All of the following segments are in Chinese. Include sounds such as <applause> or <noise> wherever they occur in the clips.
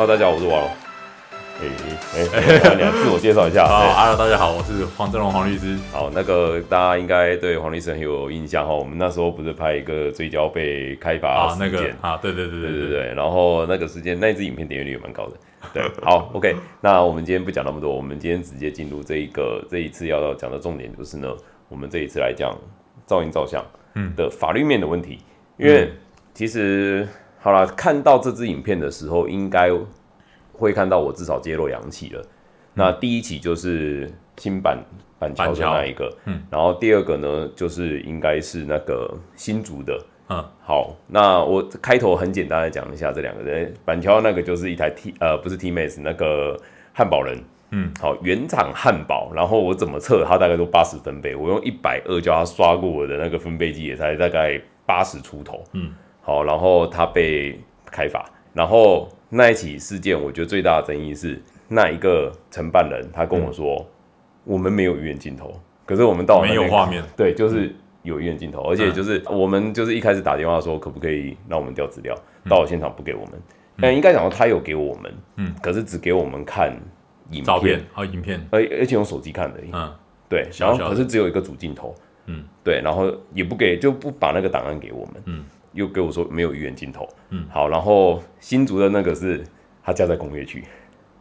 Hello，大家好，我是王龙。哎哎，你自我介绍一下。<laughs> 好，Hello，大家好，我是黄正龙黄律师。好，那个大家应该对黄律师很有印象哈。我们那时候不是拍一个追焦被开发事件啊？对对对对对对。然后那个时间，那支影片点阅率也蛮高的。对，好，OK。那我们今天不讲那么多，我们今天直接进入这一个这一次要讲的重点，就是呢，我们这一次来讲噪音照相嗯的法律面的问题。因为其实好了，看到这支影片的时候，应该。会看到我至少揭露两起了，那第一起就是新版板桥的那一个，嗯，然后第二个呢，就是应该是那个新竹的，嗯，好，那我开头很简单的讲一下这两个人，板桥那个就是一台 T 呃不是 T Max 那个汉堡人，嗯，好原厂汉堡，然后我怎么测它大概都八十分贝，我用一百二叫它刷过我的那个分贝计也才大概八十出头，嗯，好，然后他被开罚，然后。那一起事件，我觉得最大的争议是那一个承办人，他跟我说，我们没有鱼眼镜头，可是我们到没有画面，对，就是有鱼眼镜头，而且就是我们就是一开始打电话说可不可以让我们调资料，到了现场不给我们，但应该讲说他有给我们，嗯，可是只给我们看影照片和影片，而而且用手机看的，嗯，对，然后可是只有一个主镜头，嗯，对，然后也不给就不把那个档案给我们，嗯。又跟我说没有鱼眼镜头，嗯，好，然后新竹的那个是他架在工业区，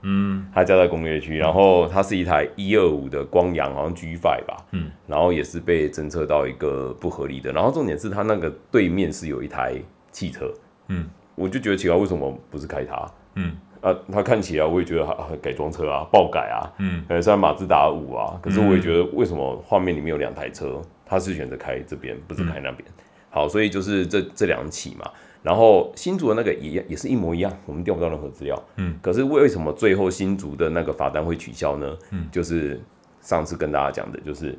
嗯，它架在工业区，然后它是一台一二五的光阳，好像 G Five 吧，嗯，然后也是被侦测到一个不合理的，然后重点是他那个对面是有一台汽车，嗯，我就觉得奇怪，为什么不是开它？嗯，啊，它看起来我也觉得改装车啊，爆改啊，嗯，呃，虽然马自达五啊，可是我也觉得为什么画面里面有两台车，他是选择开这边，不是开那边？好，所以就是这这两起嘛，然后新竹的那个也也是一模一样，我们调不到任何资料。嗯，可是为什么最后新竹的那个罚单会取消呢？嗯，就是上次跟大家讲的，就是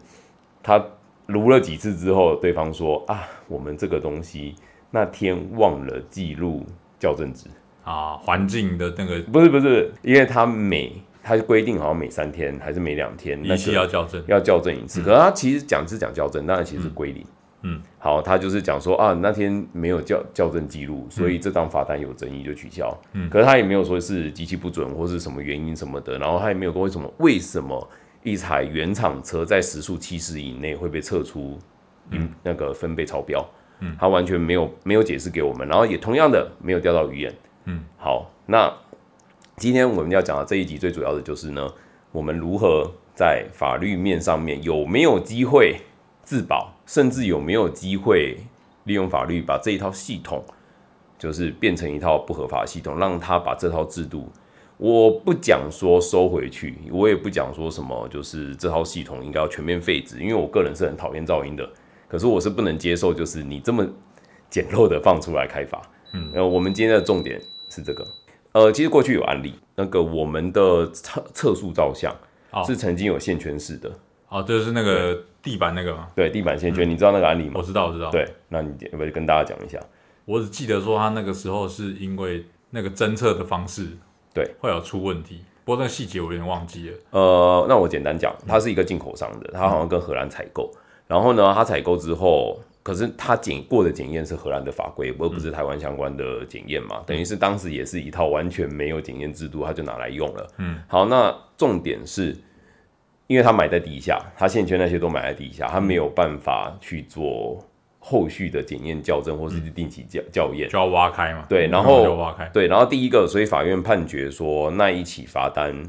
他撸了几次之后，对方说啊，我们这个东西那天忘了记录校正值啊，环境的那个不是不是，因为他每他规定好像每三天还是每两天，仪器要校正要校正一次，可是他其实讲是讲校正，但是其实是归零。嗯，好，他就是讲说啊，那天没有校校正记录，所以这张罚单有争议就取消。嗯，可是他也没有说是机器不准或是什么原因什么的，然后他也没有说为什么为什么一台原厂车在时速七十以内会被测出嗯那个分贝超标。嗯，他完全没有没有解释给我们，然后也同样的没有钓到鱼眼。嗯，好，那今天我们要讲的这一集最主要的就是呢，我们如何在法律面上面有没有机会自保。甚至有没有机会利用法律把这一套系统，就是变成一套不合法系统，让他把这套制度，我不讲说收回去，我也不讲说什么，就是这套系统应该要全面废止，因为我个人是很讨厌噪音的，可是我是不能接受，就是你这么简陋的放出来开发。嗯，呃，我们今天的重点是这个，呃，其实过去有案例，那个我们的测测速照相是曾经有线圈式的。哦，就是那个地板那个吗？对，地板线圈，你知道那个案例吗？我知道，我知道。对，那你要不要跟大家讲一下？我只记得说他那个时候是因为那个侦测的方式，对，会有出问题。不过那个细节我有点忘记了。呃，那我简单讲，它是一个进口商的，他好像跟荷兰采购，然后呢，他采购之后，可是他检过的检验是荷兰的法规，而不是台湾相关的检验嘛，等于是当时也是一套完全没有检验制度，他就拿来用了。嗯，好，那重点是。因为他买在底下，他线圈那些都买在底下，他没有办法去做后续的检验校正，或是定期校校验，就要挖开嘛。对，然后挖开。对，然后第一个，所以法院判决说那一起罚单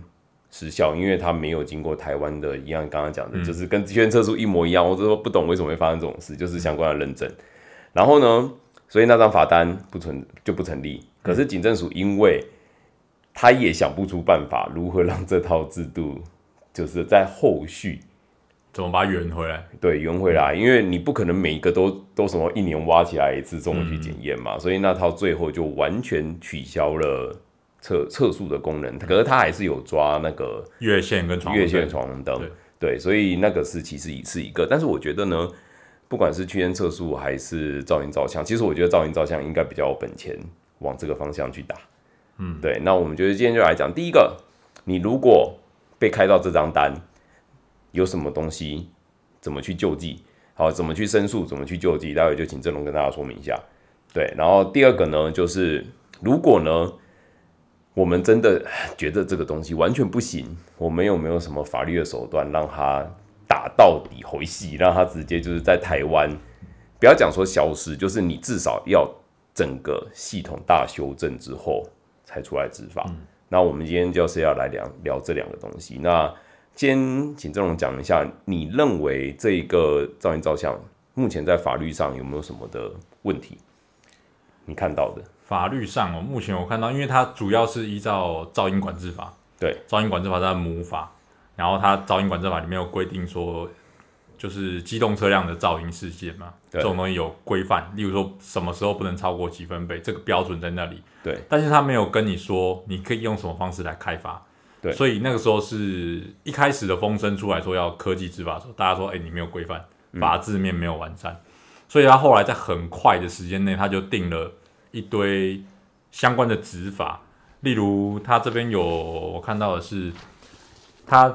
失效，因为他没有经过台湾的一样，刚刚讲的就是跟机测速一模一样，我就说不懂为什么会发生这种事，就是相关的认证。然后呢，所以那张罚单不存就不成立。可是警政署因为他也想不出办法，如何让这套制度。就是在后续怎么把它圆回来？对，圆回来，因为你不可能每一个都都什么一年挖起来一次，这么去检验嘛，所以那套最后就完全取消了测测速的功能。可是它还是有抓那个月线跟月线闯红灯，对，所以那个是其实也是一个。但是我觉得呢，不管是区间测速还是噪音照相，其实我觉得噪音照相应该比较有本钱往这个方向去打。嗯，对。那我们觉得今天就来讲第一个，你如果被开到这张单，有什么东西？怎么去救济？好，怎么去申诉？怎么去救济？待会就请郑龙跟大家说明一下。对，然后第二个呢，就是如果呢，我们真的觉得这个东西完全不行，我们有没有什么法律的手段让他打到底回戏，让他直接就是在台湾，不要讲说消失，就是你至少要整个系统大修正之后才出来执法。那我们今天就是要来聊聊这两个东西。那先请郑荣讲一下，你认为这一个噪音照相目前在法律上有没有什么的问题？你看到的法律上哦，目前我看到，因为它主要是依照噪音管制法，对，噪音管制法在母法，然后它噪音管制法里面有规定说，就是机动车辆的噪音事件嘛，这种东西有规范，例如说什么时候不能超过几分贝，这个标准在那里，对，但是他没有跟你说你可以用什么方式来开发，对，所以那个时候是一开始的风声出来说要科技执法的时候，大家说，哎，你没有规范，法制面没有完善，所以他后来在很快的时间内，他就定了。一堆相关的执法，例如他这边有我看到的是，他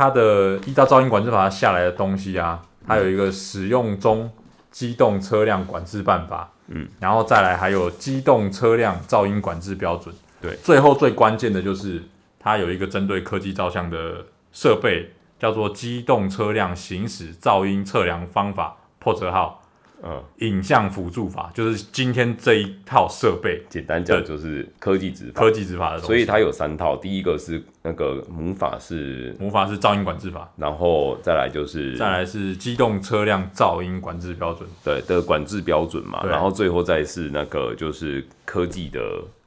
他的依照噪音管制法下来的东西啊，它有一个使用中机动车辆管制办法，嗯，然后再来还有机动车辆噪音管制标准，对，最后最关键的就是它有一个针对科技照相的设备，叫做机动车辆行驶噪音测量方法破折号。嗯，影像辅助法就是今天这一套设备，简单讲就是科技执法，科技执法的东西。所以它有三套，第一个是那个母法是母法是噪音管制法，然后再来就是再来是机动车辆噪音管制标准，对的管制标准嘛，然后最后再是那个就是科技的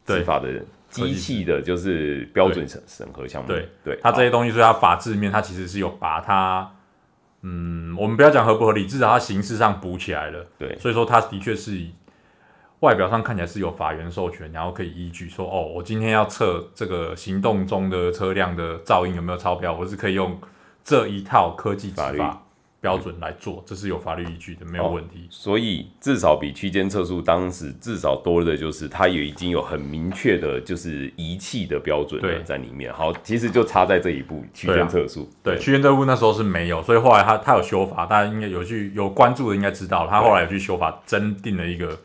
执法的机器的，就是标准审审核项目。对对，它这些东西，所以它法制面它其实是有把它。嗯，我们不要讲合不合理，至少它形式上补起来了。对，所以说它的确是外表上看起来是有法源授权，然后可以依据说，哦，我今天要测这个行动中的车辆的噪音有没有超标，我是可以用这一套科技法律。标准来做，这是有法律依据的，没有问题。所以至少比区间测速当时至少多的就是它也已经有很明确的，就是仪器的标准在里面。好，其实就差在这一步区间测速。对，区间测速那时候是没有，所以后来他他有修法，大家应该有去有关注的应该知道，他后来有去修法，增定了一个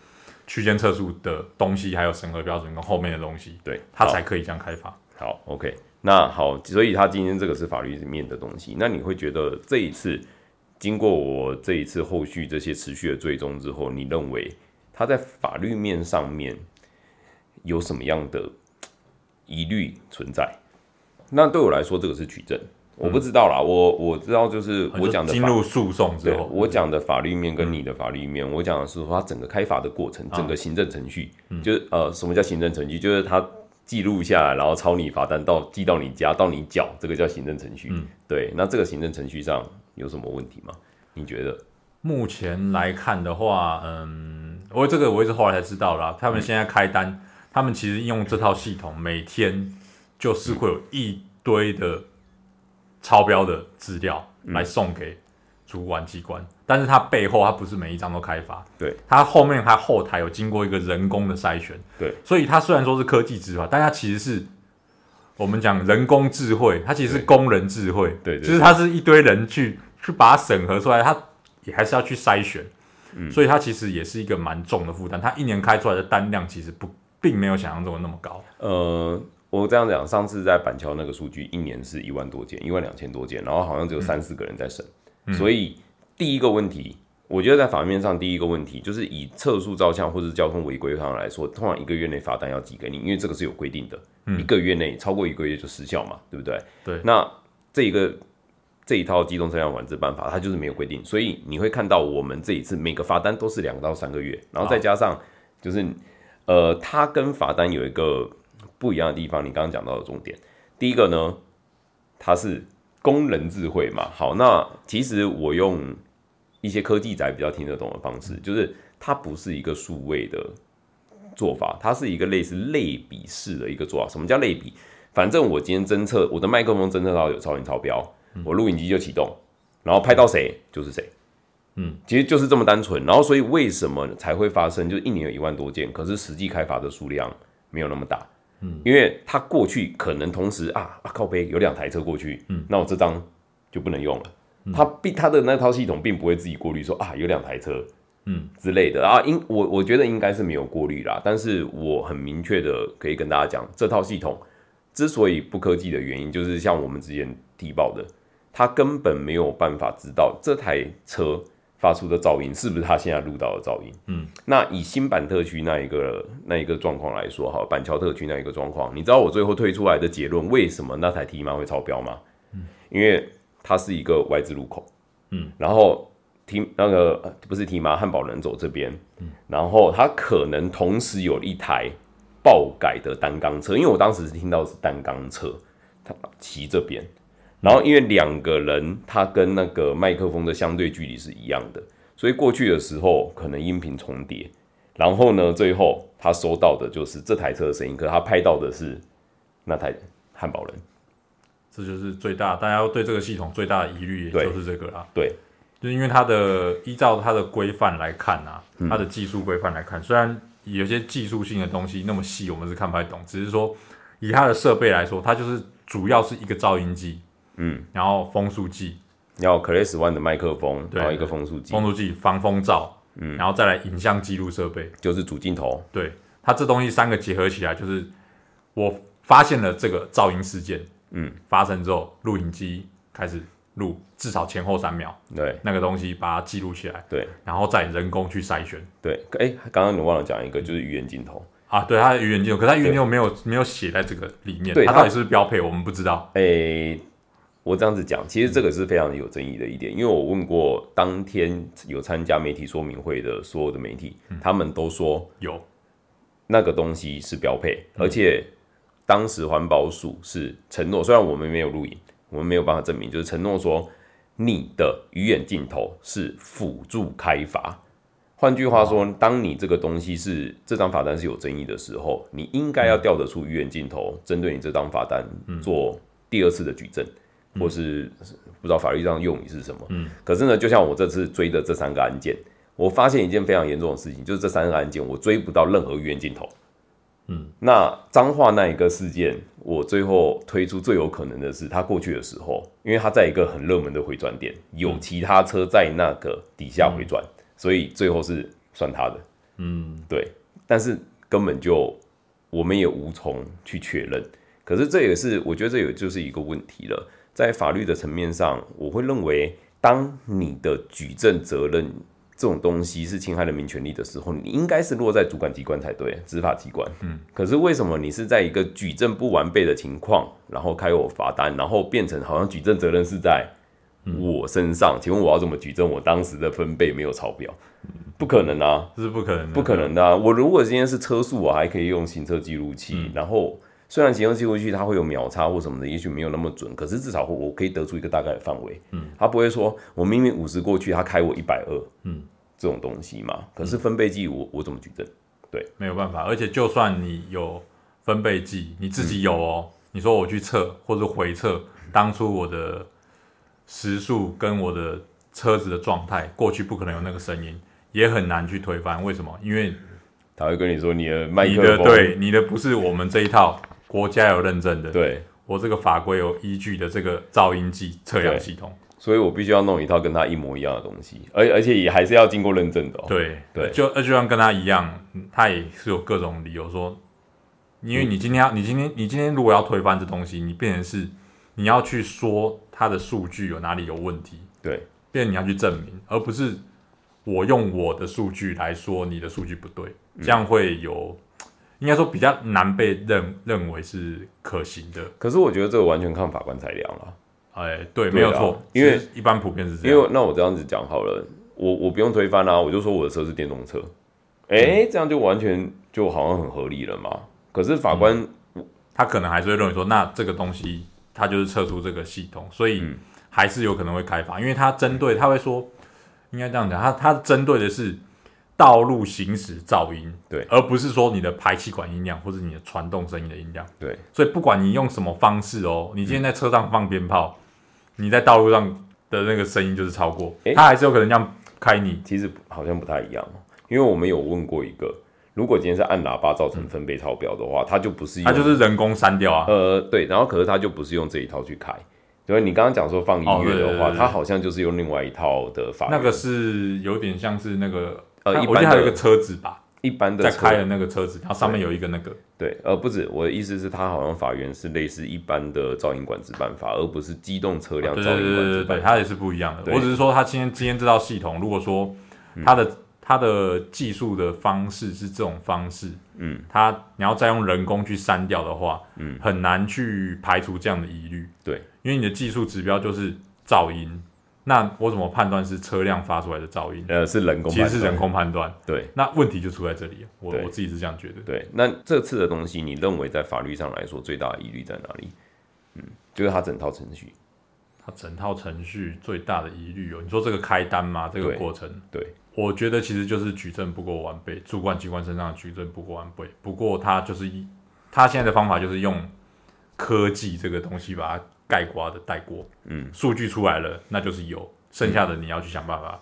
区间测速的东西，还有审核标准跟后面的东西，对他才可以这样开发。好，OK，那好，所以他今天这个是法律面的东西，那你会觉得这一次？经过我这一次后续这些持续的追踪之后，你认为他在法律面上面有什么样的疑虑存在？那对我来说，这个是取证，我不知道啦。我我知道，就是我讲的进入诉讼之后，我讲的法律面跟你的法律面，我讲的是说他整个开罚的过程，整个行政程序，就是呃，什么叫行政程序？就是他记录下来，然后抄你罚单到寄到你家，到你缴，这个叫行政程序。对，那这个行政程序上。有什么问题吗？你觉得？目前来看的话，嗯，我这个我也是后来才知道啦。他们现在开单，他们其实用这套系统，每天就是会有一堆的超标的资料来送给主管机关，但是它背后它不是每一张都开发，对，它后面它后台有经过一个人工的筛选，对，所以它虽然说是科技执法，但它其实是。我们讲人工智慧，它其实是工人智慧，对，就是它是一堆人去去把它审核出来，它也还是要去筛选，嗯，所以它其实也是一个蛮重的负担。它一年开出来的单量其实不并没有想象中的那么高。呃，我这样讲，上次在板桥那个数据，一年是一万多件，一万两千多件，然后好像只有三四个人在审，所以第一个问题。我觉得在法面上，第一个问题就是以测速照相或者交通违规上来说，通常一个月内罚单要寄给你，因为这个是有规定的，一个月内超过一个月就失效嘛，对不对？对。那这一个这一套机动车辆管制办法，它就是没有规定，所以你会看到我们这一次每个罚单都是两到三个月，然后再加上就是呃，它跟罚单有一个不一样的地方，你刚刚讲到的重点，第一个呢，它是工人智慧嘛，好，那其实我用。一些科技仔比较听得懂的方式，就是它不是一个数位的做法，它是一个类似类比式的一个做法。什么叫类比？反正我今天侦测我的麦克风侦测到有超音超标，我录影机就启动，然后拍到谁就是谁。嗯，其实就是这么单纯。然后所以为什么才会发生？就是一年有一万多件，可是实际开发的数量没有那么大。嗯，因为他过去可能同时啊啊靠背有两台车过去，嗯，那我这张就不能用了。他并他的那套系统并不会自己过滤说啊有两台车，嗯之类的啊，应我我觉得应该是没有过滤啦，但是我很明确的可以跟大家讲，这套系统之所以不科技的原因，就是像我们之前提报的，它根本没有办法知道这台车发出的噪音是不是他现在录到的噪音。嗯，那以新版特区那一个那一个状况来说，哈，板桥特区那一个状况，你知道我最后推出来的结论，为什么那台 T 妈会超标吗？嗯，因为它是一个 Y 字路口，嗯，然后 T 那个呃不是 T 妈汉堡人走这边，嗯，然后它可能同时有一台爆改的单缸车，因为我当时是听到是单缸车，它骑这边，然后因为两个人他跟那个麦克风的相对距离是一样的，所以过去的时候可能音频重叠，然后呢，最后他收到的就是这台车的声音，可是他拍到的是那台汉堡人，这就是最大大家对这个系统最大的疑虑，也就是这个啦。对，就是因为它的依照它的规范来看啊，嗯。它的技术规范来看，虽然有些技术性的东西那么细，我们是看不太懂，只是说以它的设备来说，它就是主要是一个噪音计，嗯，然后风速计、要 Class One 的麦克风，对然后一个风速计。风，速计、防风罩，嗯，然后再来影像记录设备，就是主镜头，对它这东西三个结合起来，就是我发现了这个噪音事件，嗯，发生之后，录影机开始录，至少前后三秒，对。那个东西把它记录起来，对。然后再人工去筛选。对，哎，刚刚你忘了讲一个，就是语言镜头，啊，对，它的语言镜头，可是它语言镜头没有没有写在这个里面，对它它到底是不是标配，我们不知道。诶、我这样子讲，其实这个是非常有争议的一点，因为我问过当天有参加媒体说明会的所有的媒体，他们都说有，那个东西是标配，而且当时环保署是承诺，虽然我们没有录影，我们没有办法证明，就是承诺说你的鱼眼镜头是辅助开罚。换句话说，当你这个东西是这张罚单是有争议的时候，你应该要调得出鱼眼镜头，针对你这张罚单做第二次的举证，或是不知道法律上用语是什么。嗯，可是呢，就像我这次追的这三个案件，我发现一件非常严重的事情，就是这三个案件我追不到任何鱼眼镜头。嗯，那脏话那一个事件，我最后推出最有可能的是，他过去的时候，因为他在一个很热门的回转点，有其他车在那个底下回转，所以最后是算他的。嗯，对，但是根本就我们也无从去确认。可是这也是我觉得这也就是一个问题了，在法律的层面上，我会认为，当你的举证责任这种东西是侵害人民权利的时候，你应该是落在主管机关才对，执法机关。嗯，可是为什么你是在一个举证不完备的情况，然后开我罚单，然后变成好像举证责任是在我身上？请问我要怎么举证我当时的分贝没有超标？不可能啊！这是不可能的，不可能的、啊。我如果今天是车速，我还可以用行车记录器，然后虽然行车记录器它会有秒差或什么的，也许没有那么准，可是至少我可以得出一个大概的范围。嗯，他不会说我明明五十过去，他开我一百二，嗯，这种东西嘛。可是分贝计我我怎么举证？对没有办法。而且就算你有分贝计，你自己有哦，你说我去测或者回测当初我的时速跟我的车子的状态，过去不可能有那个声音，也很难去推翻。为什么？因为他会跟你说你的麦你克风的对你的不是我们这一套国家有认证的，对，我这个法规有依据的这个噪音计测量系统。所以我必须要弄一套跟他一模一样的东西，而而且也还是要经过认证的、哦。对对。就就像跟他一样，嗯他也是有各种理由说，因为你今天要，你今天你今天如果要推翻这东西，你变成是你要去说它的数据有哪里有问题，对。变成你要去证明，而不是我用我的数据来说你的数据不对，嗯。这样会有。应该说比较难被认认为是可行的，可是我觉得这个完全看法官裁量了。哎，对，对没有啦错，因为一般普遍是这样，因为那我这样子讲好了，我我不用推翻啊，我就说我的车是电动车，哎、这样就完全就好像很合理了嘛。可是法官、他可能还是会认为说，那这个东西它就是测出这个系统，所以嗯。还是有可能会开发，因为他针对他会说，应该这样讲，他他针对的是道路行驶噪音，对。而不是说你的排气管音量或者你的传动声音的音量，对。所以不管你用什么方式哦，你今天在车上放鞭炮，你在道路上的那个声音就是超过，诶？它还是有可能这样开你，其实好像不太一样哦，因为我们有问过一个，如果今天是按喇叭造成分贝超标的话，它就不是用它就是人工删掉啊，呃对，然后可是它就不是用这一套去开。所以你刚刚讲说放音乐的话，哦对对对对。它好像就是用另外一套的法。那个是有点像是那个呃，一我记般的得还有一个车子吧，一般的在开的那个车子，然后上面有一个那个，对，呃，不止，我的意思是，它好像法院是类似一般的噪音管制办法，而不是机动车辆对噪音对对对对，管制办法。它也是不一样的。我只是说，它今天今天这套系统，如果说它的、它的技术的方式是这种方式，嗯，它你要再用人工去删掉的话，嗯，很难去排除这样的疑虑。对，因为你的技术指标就是噪音，那我怎么判断是车辆发出来的噪音？呃，是人工，其实是人。工判断，对那问题就出在这里。我我自己是这样觉得。对，那这次的东西，你认为在法律上来说最大的疑虑在哪里？嗯，就是它整套程序。它整套程序最大的疑虑哦，你说这个开单吗？这个过程，对，我觉得其实就是举证不够完备，主管机关身上的举证不够完备。不过他就是一，他现在的方法就是用科技这个东西把它盖刮的带过。嗯，数据出来了，那就是有，剩下的你要去想办法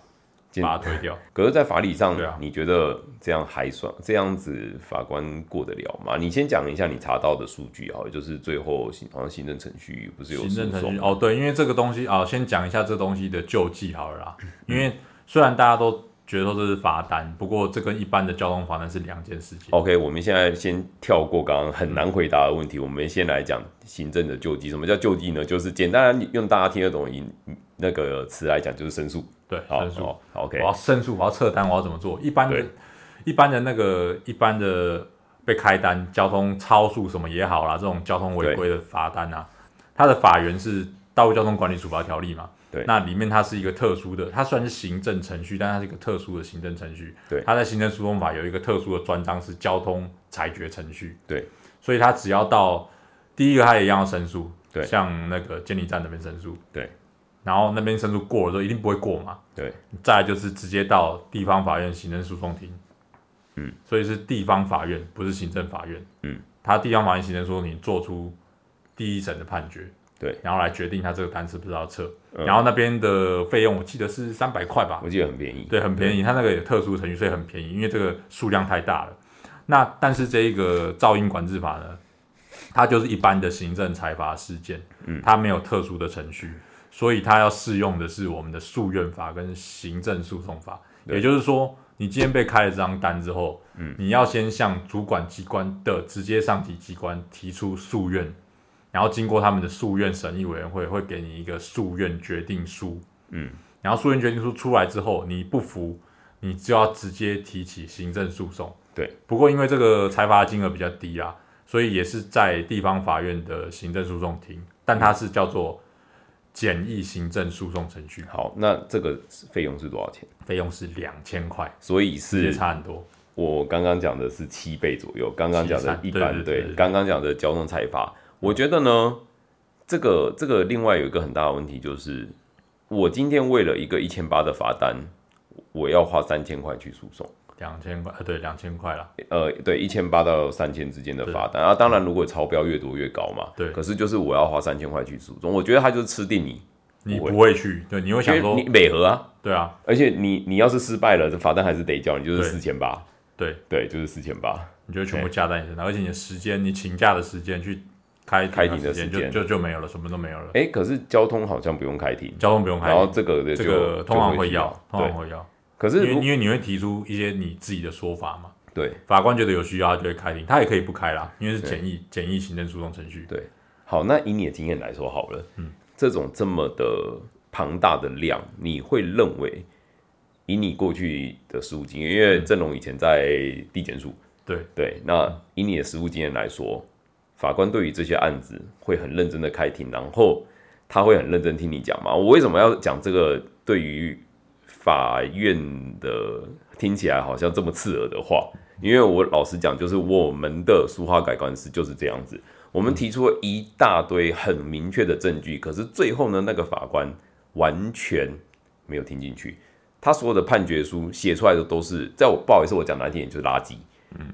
把它推掉。可是，在法理上对啊，你觉得这样还算这样子法官过得了吗？你先讲一下你查到的数据好了，就是最后行好像行政程序不是有行政程序哦，对，因为这个东西啊、先讲一下这东西的救济好了啦。嗯因为虽然大家都觉得说这是罚单，不过这跟一般的交通罚单是两件事情。OK，我们现在先跳过刚刚很难回答的问题，我们先来讲行政的救济。什么叫救济呢？就是简单用大家听得懂的音那个词来讲，就是申诉。对，好，申诉。，OK，我要申诉，我要撤单，我要怎么做？一般的，一般的那个一般的被开单，交通超速什么也好啦，这种交通违规的罚单啊，它的法源是《道路交通管理处罚条例》嘛。对那里面它是一个特殊的，它虽然是行政程序，但它是一个特殊的行政程序。对它在行政诉讼法有一个特殊的专章是交通裁决程序。对，所以它只要到第一个，它也一样要申诉。对像那个监理站那边申诉。对，然后那边申诉过了之后，一定不会过嘛。对，再来就是直接到地方法院行政诉讼庭，嗯，所以是地方法院，不是行政法院，嗯，他地方法院行政诉讼庭做出第一审的判决，对，然后来决定他这个单是不是要撤，嗯。然后那边的费用我记得是三百块吧，我记得很便宜。对，很便宜，他那个有特殊程序，所以很便宜，因为这个数量太大了。那但是这一个噪音管制法呢，它就是一般的行政裁罚事件，嗯。它没有特殊的程序，所以它要适用的是我们的诉愿法跟行政诉讼法。也就是说，你今天被开了这张单之后，嗯，你要先向主管机关的直接上级机关提出诉愿，然后经过他们的诉愿审议委员会会给你一个诉愿决定书，嗯，然后诉愿决定书出来之后，你不服，你就要直接提起行政诉讼。对，不过因为这个裁罚金额比较低啊，所以也是在地方法院的行政诉讼庭，但它是叫做简易行政诉讼程序，好，那这个费用是多少钱？费用是两千块，所以是差很多。我刚刚讲的是七倍左右，刚刚讲的一般对刚刚讲的交通裁罚，我觉得呢，这个这个另外有一个很大的问题就是，我今天为了一个一千八的罚单，我要花三千块去诉讼。两千块，呃，对，两千块啦。呃，对，一千八到三千之间的罚单，啊，当然如果超标越多越高嘛，对。可是就是我要花三千块去诉讼，我觉得他就是吃定你，你不会去，对，你会想说你，美和啊，对啊，而且你你要是失败了，这罚单还是得交，你就是四千八，对，对，就是四千八，你就会全部加在你身上，而且你的时间，你请假的时间去开开庭的时间就就就没有了，什么都没有了。哎，可是交通好像不用开庭，交通不用开然后庭，这个这个通常会要，通对常，会要，可是因为因为你会提出一些你自己的说法嘛。对。法官觉得有需要，他就会开庭，他也可以不开啦，因为是对。简易简易行政诉讼程序。对，好，那以你的经验来说好了，嗯，这种这么的庞大的量，你会认为以你过去的实务经验，因为郑龙以前在地检署，对。对，那以你的实务经验来说，法官对于这些案子会很认真的开庭，然后他会很认真听你讲吗？我为什么要讲这个？对于法院的听起来好像这么刺耳的话，因为我老实讲，就是我们的书画改官司就是这样子，我们提出了一大堆很明确的证据，可是最后呢，那个法官完全没有听进去，他所有的判决书写出来的都是，在我不好意思，我讲难听点就是垃圾。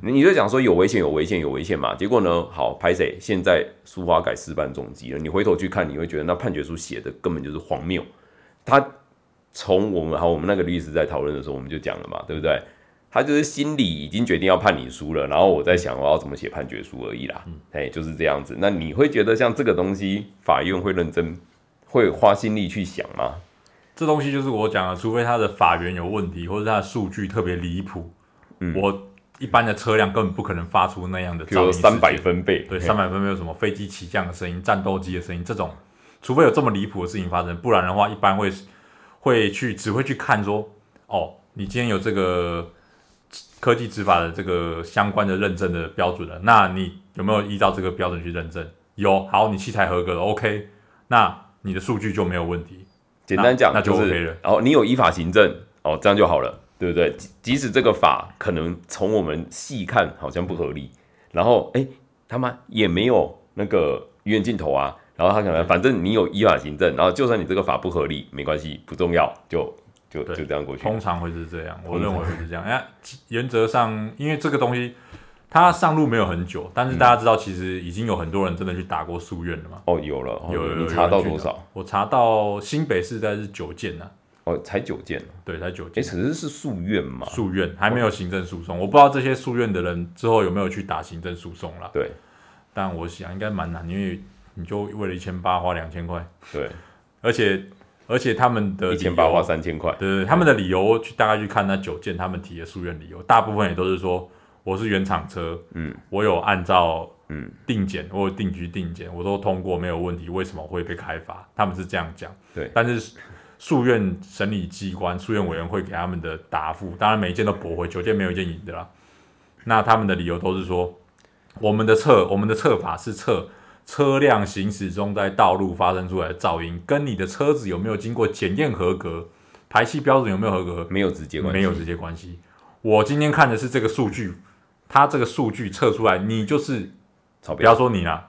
你就讲说有危险，有危险，有危险嘛？结果呢？好，拍谁？现在苏花改事半重击了。你回头去看，你会觉得那判决书写的根本就是荒谬。他从我们好，我们那个律师在讨论的时候，我们就讲了嘛，对不对？他就是心里已经决定要判你输了，然后我在想我要怎么写判决书而已啦。哎、就是这样子。那你会觉得像这个东西，法院会认真，会花心力去想吗？这东西就是我讲的，除非他的法源有问题，或者他的数据特别离谱，嗯我一般的车辆根本不可能发出那样的噪音。三百分贝，对，嘿三百分贝有什么飞机起降的声音、战斗机的声音这种，除非有这么离谱的事情发生，不然的话，一般会会去只会去看说，哦，你今天有这个科技执法的这个相关的认证的标准了，那你有没有依照这个标准去认证？有，好，你器材合格了，OK，那你的数据就没有问题。简单讲那那就就 OK 了，然后你有依法行政，哦，这样就好了，对不对？即即使这个法可能从我们细看好像不合理，然后哎，他妈也没有那个鱼眼镜头啊，然后他可能反正你有依法行政，然后就算你这个法不合理，没关系，不重要，就就就这样过去。通常会是这样，我认为会是这样。哎，原则上，因为这个东西它上路没有很久，但是大家知道，其实已经有很多人真的去打过诉愿了嘛。哦，有了，哦有查到多少？我查到新北市在是九件呢、哦，才九件，对，才九哎，件。可是是诉愿嘛？诉愿还没有行政诉讼，我不知道这些诉愿的人之后有没有去打行政诉讼了。对。但我想应该蛮难，因为你就为了一千八花两千块，对，而且而且他们的一千八花三千块，对对，他们的理由去大概去看那九件他们提的诉愿理由，大部分也都是说我是原厂车，嗯，我有按照嗯。定检，我有定局定检，我都通过没有问题，为什么会被开罚？他们是这样讲，对。但是诉愿审理机关、诉愿委员会给他们的答复，当然每一件都驳回，九件没有一件赢的啦。那他们的理由都是说，我们的测我们的测法是测车辆行驶中在道路发生出来的噪音，跟你的车子有没有经过检验合格，排气标准有没有合格，没有直接关系，没有直接关系。我今天看的是这个数据，它这个数据测出来，你就是超标不要，说你啦，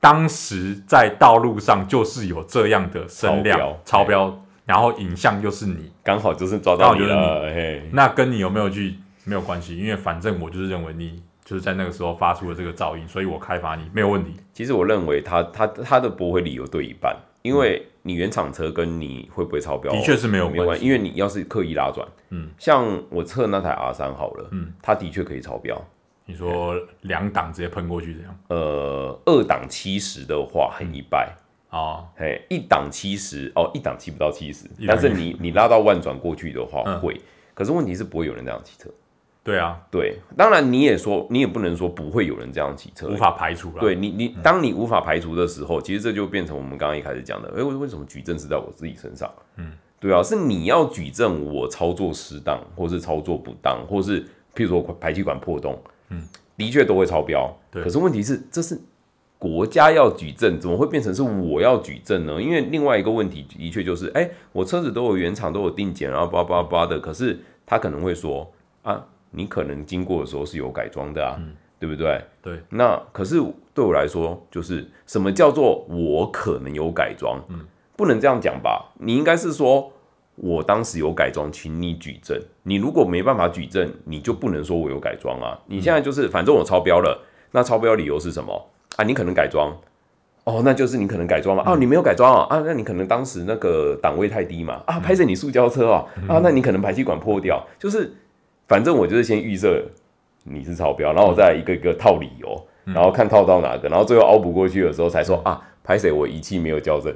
当时在道路上就是有这样的声量超标超标，然后影像又是你，刚好就是抓到你了，嘿，那跟你有没有去没有关系，因为反正我就是认为你就是在那个时候发出了这个噪音，所以我开罚你没有问题。其实我认为他他他的驳回理由对一半，因为你原厂车跟你会不会超标，的确是没有没有关系，因为你要是刻意拉转，嗯，像我测那台 R 三好了，嗯，它的确可以超标，你说两档直接喷过去这样？呃，二档七十的话很一败，哦，嘿，一档七十哦，一档七不到七十，但是你 <laughs> 你拉到万转过去的话嗯。会，可是问题是不会有人这样骑车，对啊，对，当然你也说你也不能说不会有人这样骑车，无法排除了。对你，你当你无法排除的时候，其实这就变成我们刚刚一开始讲的，哎、为为什么举证是在我自己身上？嗯，对啊，是你要举证我操作失当，或是操作不当，或是譬如说排气管破洞，嗯，的确都会超标。对。可是问题是，这是国家要举证，怎么会变成是我要举证呢？因为另外一个问题的确就是，哎、我车子都有原厂都有定检，然后叭叭叭的，可是他可能会说啊，你可能经过的时候是有改装的啊，对不对？对，那可是对我来说，就是什么叫做我可能有改装？嗯，不能这样讲吧？你应该是说我当时有改装，请你举证。你如果没办法举证，你就不能说我有改装啊。你现在就是反正我超标了，那超标理由是什么啊？你可能改装。哦，那就是你可能改装嘛？啊，你没有改装啊？啊，那你可能当时那个档位太低嘛？啊，拍着你塑胶车啊？啊，那你可能排气管破掉。就是，反正我就是先预设你是超标，然后我再一个一个套理由，然后看套到哪个，然后最后凹不过去的时候才说啊，拍谁我仪器没有校正。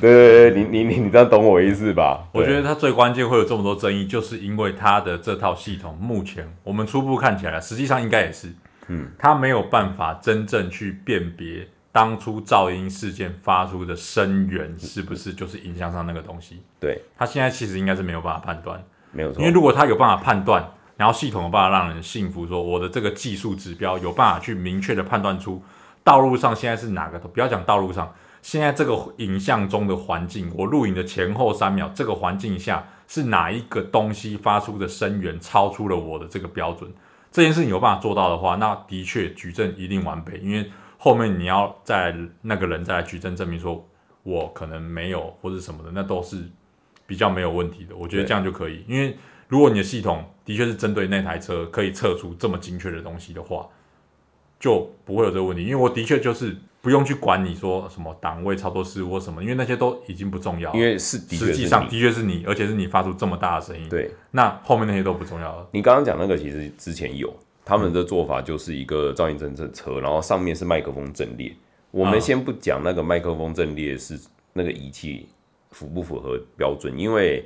对对对，你你你你这样懂我意思吧？我觉得它最关键会有这么多争议，就是因为它的这套系统目前我们初步看起来，实际上应该也是，嗯，他没有办法真正去辨别当初噪音事件发出的声源是不是就是影像上那个东西。对，他现在其实应该是没有办法判断，没有错因为。如果他有办法判断，然后系统有办法让人信服，说我的这个技术指标有办法去明确的判断出道路上现在是哪个，不要讲道路上，现在这个影像中的环境，我录影的前后三秒，这个环境下是哪一个东西发出的声源超出了我的这个标准，这件事情有办法做到的话，那的确举证一定完备，因为后面你要在那个人再来举证证明说我可能没有或者什么的，那都是比较没有问题的，我觉得这样就可以，因为如果你的系统的确是针对那台车可以测出这么精确的东西的话，就不会有这个问题。因为我的确就是不用去管你说什么档位操作失误或什么，因为那些都已经不重要了。因为是实际上的确是你，而且是你发出这么大的声音，对那后面那些都不重要了。你刚刚讲那个，其实之前有他们的做法，就是一个噪音侦测车，然后上面是麦克风阵列。我们啊先不讲那个麦克风阵列是那个仪器符不符合标准，因为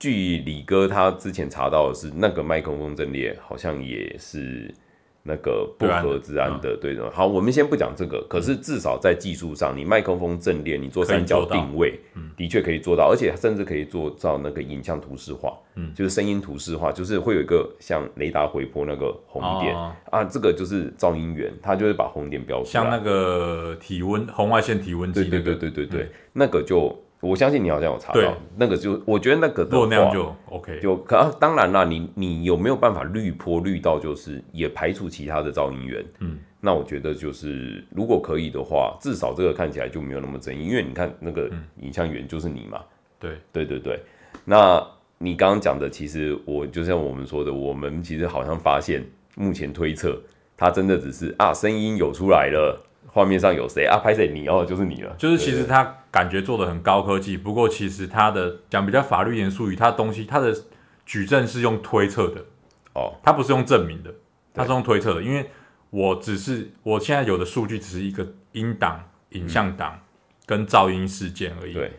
据李哥他之前查到的是，那个麦克风阵列好像也是。那个不合治安的，对的。好，我们先不讲这个，可是至少在技术上，你麦克风阵列，你做三角定位，的确可以做到，而且甚至可以做到那个影像图示化，嗯，就是声音图示化，就是会有一个像雷达回波那个红点啊，这个就是噪音源，它就会把红点标出来，像那个体温红外线体温计，对对对对对对，那个就。我相信你好像有查到那个，就我觉得那个的话就 OK，就可当然啦，你你有没有办法滤波滤到就是也排除其他的噪音源？嗯，那我觉得就是如果可以的话，至少这个看起来就没有那么争议，因为你看那个影像源就是你嘛。对对对对，那你刚刚讲的，其实我就像我们说的，我们其实好像发现目前推测，它真的只是啊声音有出来了。画面上有谁啊？拍谁？你哦，就是你了。就是其实他感觉做的很高科技，不过其实他的讲比较法律严肃语，他的东西他的举证是用推测的哦，他不是用证明的，他是用推测的。因为我只是我现在有的数据只是一个音档、影像档跟噪音事件而已。对，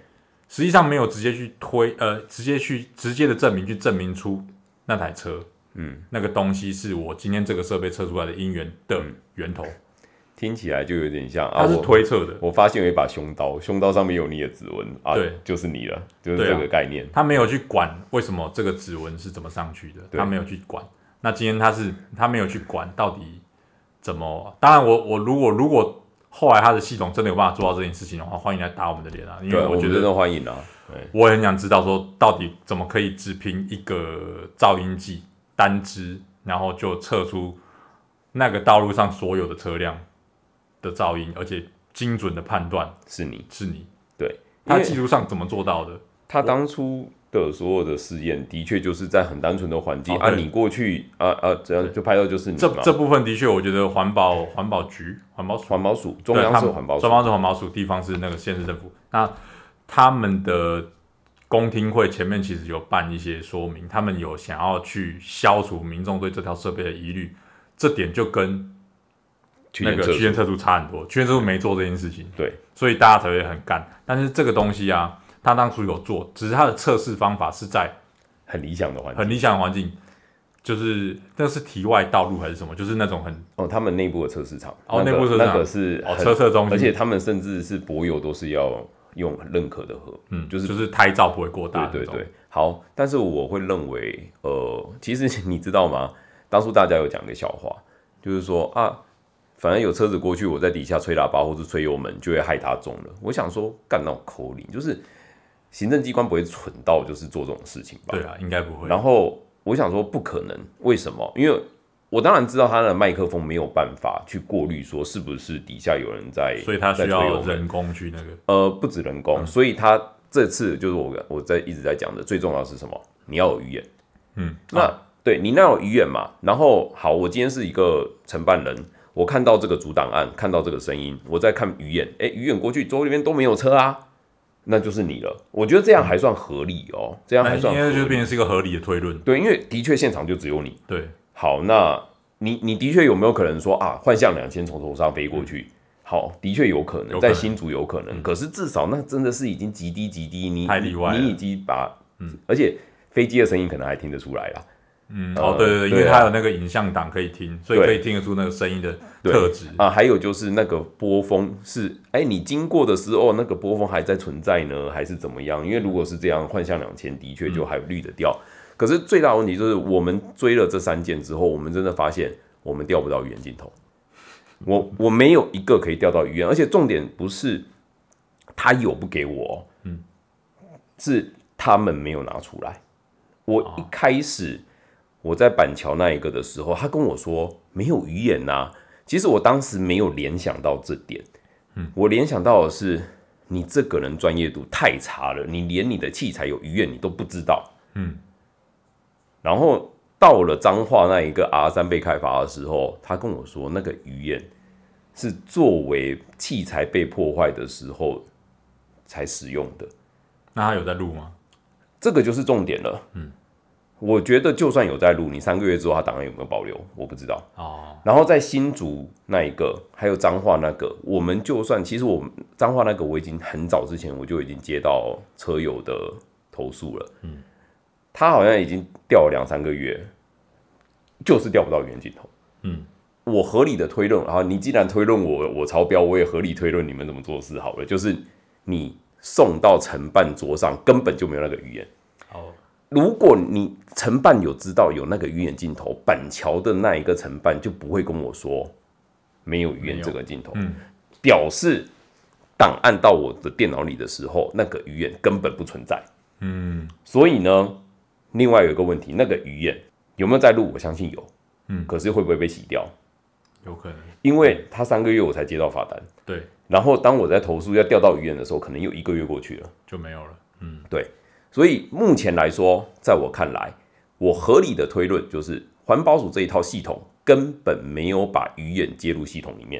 实际上没有直接去推呃，直接去直接的证明去证明出那台车，嗯，那个东西是我今天这个设备测出来的音源的源头。听起来就有点像，他是推测的。我发现有一把凶刀，凶刀上面有你的指纹啊，对，就是你了，就是这个概念。他没有去管为什么这个指纹是怎么上去的，他没有去管。那今天他是他没有去管到底怎么？当然，我我如果如果后来他的系统真的有办法做到这件事情的话，欢迎来打我们的脸啊！因为我觉得欢迎啊，我也很想知道说到底怎么可以只凭一个噪音计单支，然后就测出那个道路上所有的车辆。的噪音，而且精准的判断是你是你，对，他技术上怎么做到的？他当初的所有的试验，的确就是在很单纯的环境啊，你过去啊啊，这样就拍到就是你。这这部分的确，我觉得环保环保局环保环保署中央是环保，中央是环保署，地方是那个县市政府。那他们的公听会前面其实有办一些说明，他们有想要去消除民众对这条设备的疑虑，这点就跟。那个区间测速差很多，区间测速没做这件事情，对，所以大家才会很干。但是这个东西啊，他当初有做，只是他的测试方法是在很理想的环境，很理想的环境，就是那是题外道路还是什么？就是那种很哦，他们内部的测试场，哦，内部测试场是哦，测测中心，而且他们甚至是柏油都是要用认可的核，嗯，就是就是胎噪不会过大，对对对。好，但是我会认为，呃，其实你知道吗？当初大家有讲个笑话，就是说啊。反正有车子过去，我在底下吹喇叭或是吹油门，就会害他中了。我想说，干到口令，就是行政机关不会蠢到就是做这种事情吧？对啊，应该不会。然后我想说，不可能，为什么？因为我当然知道他的麦克风没有办法去过滤，说是不是底下有人在，所以他需要人工去那个。呃，不止人工，所以他这次就是我我在一直在讲的，最重要是什么？你要有语言。嗯，那对你那有语言嘛？然后好，我今天是一个承办人。我看到这个主档案，看到这个声音，我在看鱼眼，哎，鱼眼过去，周边都没有车啊，那就是你了。我觉得这样还算合理哦，这样还算，应该就变成是一个合理的推论。对，因为的确现场就只有你。对，好，那你你的确有没有可能说啊，幻象两千从头上飞过去？好，的确有可能，在新竹有可能，可是至少那真的是已经极低极低，你你已经把，嗯，而且飞机的声音可能还听得出来了。嗯，哦，对对对，因为它有那个影像档可以听，所以可以听得出那个声音的特质啊。还有就是那个波峰是，哎，你经过的时候那个波峰还在存在呢，还是怎么样？因为如果是这样，幻象两千的确就还滤得掉。可是最大问题就是，我们追了这三件之后，我们真的发现我们钓不到鱼眼镜头。我我没有一个可以钓到鱼眼，而且重点不是他有不给我，嗯，是他们没有拿出来。我一开始。我在板桥那一个的时候，他跟我说没有鱼眼呐。其实我当时没有联想到这点，嗯，我联想到的是你这个人专业度太差了，你连你的器材有鱼眼你都不知道，嗯。然后到了彰化那一个 R 三被开发的时候，他跟我说那个鱼眼是作为器材被破坏的时候才使用的。那他有在录吗？这个就是重点了，嗯。我觉得就算有在录，你三个月之后他档案有没有保留，我不知道。哦，然后在新竹那一个，还有彰化那个，我们就算其实我们彰化那个，我已经很早之前我就已经接到车友的投诉了。嗯，他好像已经调了两三个月，就是调不到原镜头。嗯，我合理的推论，然后你既然推论我我超标，我也合理推论你们怎么做事好了，就是你送到承办桌上根本就没有那个语言。哦，如果你承办有知道有那个鱼眼镜头，板桥的那一个承办就不会跟我说没有鱼眼这个镜头，嗯，表示档案到我的电脑里的时候，那个鱼眼根本不存在。嗯，所以呢，另外有一个问题，那个鱼眼有没有在录？我相信有，嗯可是会不会被洗掉？有可能，因为他三个月我才接到罚单，对，然后当我在投诉要调到鱼眼的时候，可能又一个月过去了。就没有了。嗯，对，所以目前来说，在我看来，我合理的推论就是环保署这一套系统根本没有把鱼眼接入系统里面，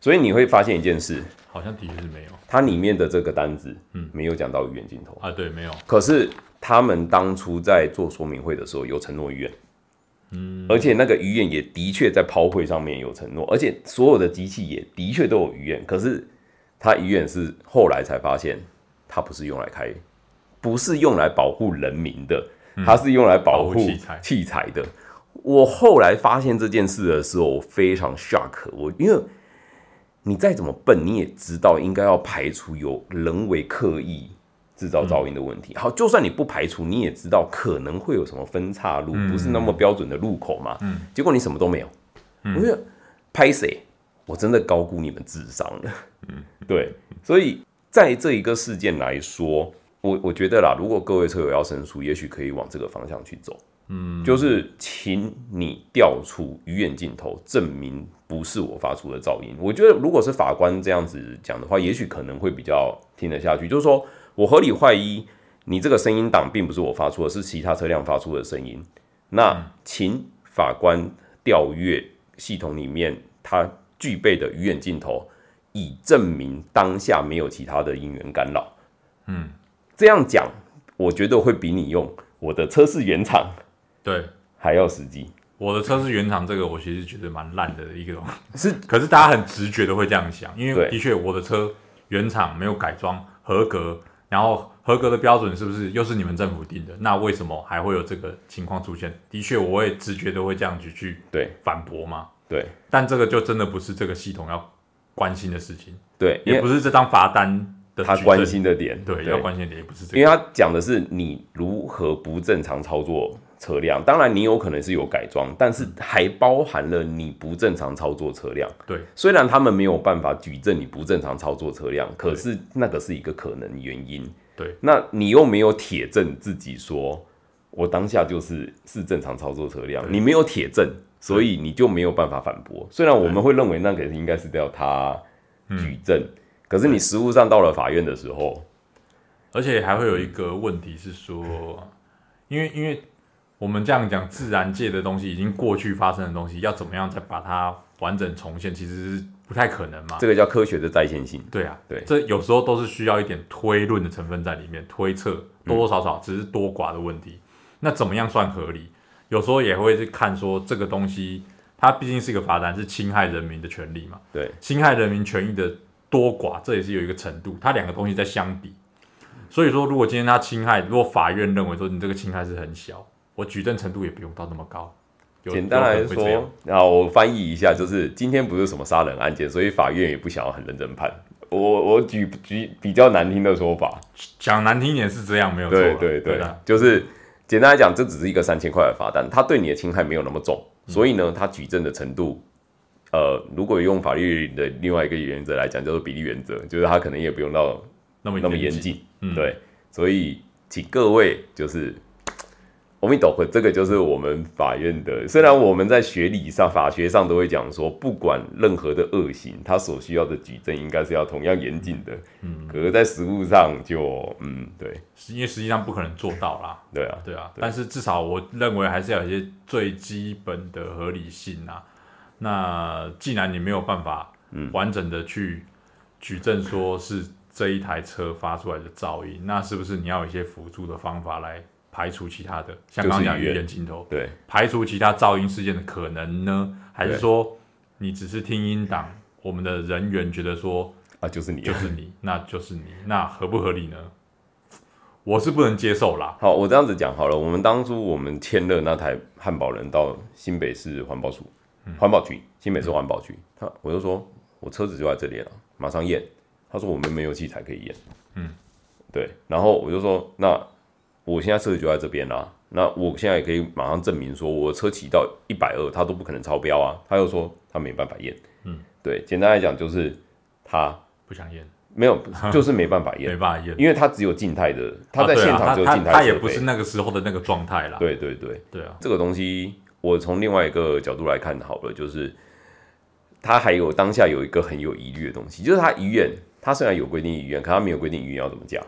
所以你会发现一件事，好像的确是没有。它里面的这个单子，嗯，没有讲到鱼眼镜头，啊，对，没有，可是他们当初在做说明会的时候有承诺鱼眼。嗯，而且那个鱼眼也的确在抛会上面有承诺，而且所有的机器也的确都有鱼眼，可是它鱼眼是后来才发现，它不是用来开，不是用来保护人民的，它是用来保护器材的。我后来发现这件事的时候，我非常 shock。我因为你再怎么笨，你也知道应该要排除有人为刻意制造噪音的问题。好，就算你不排除，你也知道可能会有什么分岔路，不是那么标准的路口嘛。嗯结果你什么都没有，我觉得拍谁？我真的高估你们智商了。嗯，<laughs> 对，所以在这一个事件来说，我我觉得啦，如果各位车友要申诉，也许可以往这个方向去走。嗯，就是请你调出鱼眼镜头，证明不是我发出的噪音。我觉得如果是法官这样子讲的话，也许可能会比较听得下去。就是说我合理怀疑你这个声音档并不是我发出的，是其他车辆发出的声音。那请法官调阅系统里面它具备的鱼眼镜头，以证明当下没有其他的音源干扰。嗯，这样讲，我觉得会比你用我的车是原厂对，还要实际。我的车是原厂，这个我其实觉得蛮烂的一个东西，是，<laughs> 可是大家很直觉的会这样想，因为的确我的车原厂没有改装合格，然后合格的标准是不是又是你们政府定的？那为什么还会有这个情况出现？的确，我也直觉的会这样去去对反驳嘛，对但这个就真的不是这个系统要关心的事情，对，也不是这张罚单他关心的点，对要关心的点也不是这个，因为他讲的是你如何不正常操作车辆。当然，你有可能是有改装，但是还包含了你不正常操作车辆。对虽然他们没有办法举证你不正常操作车辆，可是那个是一个可能原因。对，那你又没有铁证自己说，我当下就是是正常操作车辆，你没有铁证，所以你就没有办法反驳。虽然我们会认为那个应该是要他举证，可是你实物上到了法院的时候，而且还会有一个问题是说，因为因为我们这样讲自然界的东西已经过去发生的东西，要怎么样再把它完整重现，其实是不太可能嘛。这个叫科学的再现性。对啊，对这有时候都是需要一点推论的成分在里面，推测多多少少只是多寡的问题。那怎么样算合理？有时候也会去看说这个东西，它毕竟是一个罚单，是侵害人民的权利嘛。对，侵害人民权益的多寡，这也是有一个程度，它两个东西在相比。所以说，如果今天他侵害，如果法院认为说你这个侵害是很小，我举证程度也不用到那么高。简单来说，然后我翻译一下，就是今天不是什么杀人案件，所以法院也不想要很认真判。我我举举比较难听的说法，讲难听一点是这样，没有错。对对对的，就是简单来讲，这只是一个三千块的罚单，他对你的侵害没有那么重，嗯所以呢，他举证的程度，呃，如果用法律的另外一个原则来讲，叫做比例原则，就是他可能也不用到那么那么严谨。嗯对，所以请各位就是。我们懂，这个就是我们法院的。虽然我们在学理上、法学上都会讲说，不管任何的恶行，他所需要的举证应该是要同样严谨的。嗯，可是，在实务上就，嗯，对，因为实际上不可能做到啦。对啊，对啊，但是至少我认为还是要有一些最基本的合理性啊。那既然你没有办法完整的去举证说是这一台车发出来的噪音，那是不是你要有一些辅助的方法来排除其他的，像刚刚讲鱼眼镜头，对，排除其他噪音事件的可能呢？还是说你只是听音档，我们的人员觉得说啊，就是你，就是你，那就是你，那合不合理呢？我是不能接受啦。好，我这样子讲好了，我们当初我们签了那台汉堡人到新北市环保署、环保局、新北市环保局，他我就说我车子就在这里了，马上验。他说我们没有器材可以验。嗯，对。然后我就说那我现在车子就在这边啦，那我现在也可以马上证明说我车骑到一百二，他都不可能超标啊。他又说他没办法验。嗯，对。简单来讲就是他不想验。没有，<laughs> 就是没办法验，没办法验，因为他只有静态的，他在现场只有静态，他也不是那个时候的那个状态啦。对对对，对啊，这个东西我从另外一个角度来看好了，就是他还有当下有一个很有疑虑的东西，就是他医院，他虽然有规定医院，可他没有规定医院要怎么讲。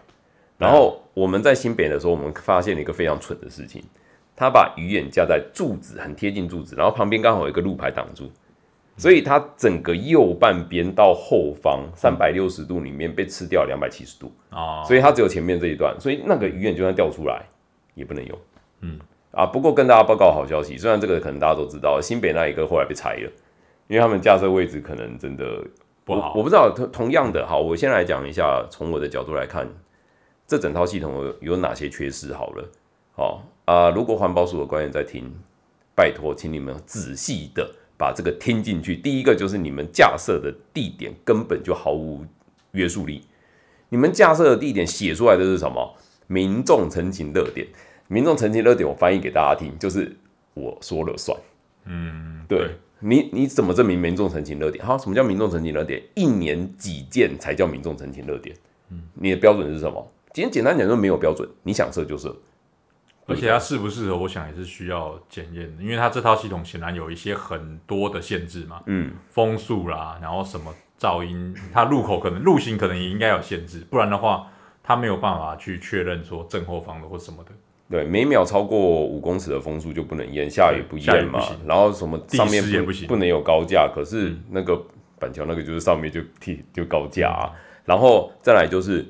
然后我们在新北的时候，我们发现了一个非常蠢的事情，他把鱼眼架在柱子很贴近柱子，然后旁边刚好有一个路牌挡住。所以它整个右半边到后方三百六十度里面被吃掉两百七十度哦，所以它只有前面这一段，所以那个鱼眼就算掉出来也不能用。嗯啊，不过跟大家报告好消息，虽然这个可能大家都知道，新北那一个后来被拆了，因为他们架设位置可能真的不好。我不知道同同样的，好，我先来讲一下，从我的角度来看，这整套系统有有哪些缺失？好了，好啊，如果环保署的官员在听，拜托，请你们仔细的。把这个听进去，第一个就是你们架设的地点根本就毫无约束力。你们架设的地点写出来的是什么？民众陈情热点。民众澄清热点，我翻译给大家听，就是我说了算。嗯，对你你怎么证明民众澄清热点？好，什么叫民众澄清热点？一年几件才叫民众澄清热点？嗯，你的标准是什么？今天简单讲，就没有标准，你想设就设。而且它适不适合，我想也是需要检验的，因为它这套系统显然有一些很多的限制嘛，嗯，风速啦，然后什么噪音，它路口可能路行可能也应该有限制，不然的话，它没有办法去确认说正后方的或什么的。对，每秒超过五公尺的风速就不能验，下雨不验嘛，然后什么上面也不行，不能有高架，可是那个板桥那个就是上面就替就高架啊，然后再来就是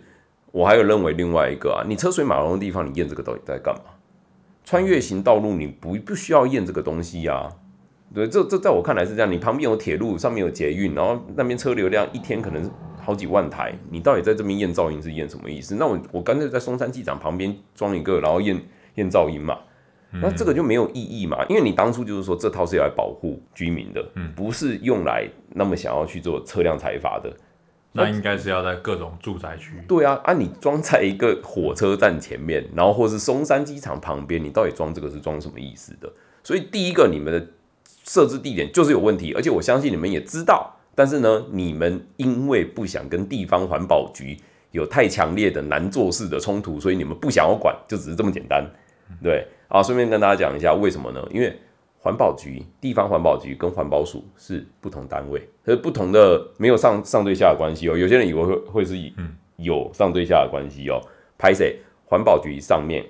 我还有认为另外一个啊，你车水马龙的地方，你验这个到底在干嘛？穿越型道路，你不不需要验这个东西呀？对，这这在我看来是这样。你旁边有铁路，上面有捷运，然后那边车流量一天可能好几万台，你到底在这边验噪音是验什么意思？那我我干脆在松山机场旁边装一个，然后验验噪音嘛？那这个就没有意义嘛？因为你当初就是说这套是要来保护居民的，不是用来那么想要去做车辆采伐的。那应该是要在各种住宅区。对啊，啊，你装在一个火车站前面，然后或是松山机场旁边，你到底装这个是装什么意思的？所以第一个，你们的设置地点就是有问题，而且我相信你们也知道，但是呢，你们因为不想跟地方环保局有太强烈的难做事的冲突，所以你们不想要管，就只是这么简单。对，啊，顺便跟大家讲一下为什么呢？因为。环保局、地方环保局跟环保署是不同单位，是不同的，没有上上对下的关系哦。有些人以为会会是有上对下的关系哦。拍谁？环保局上面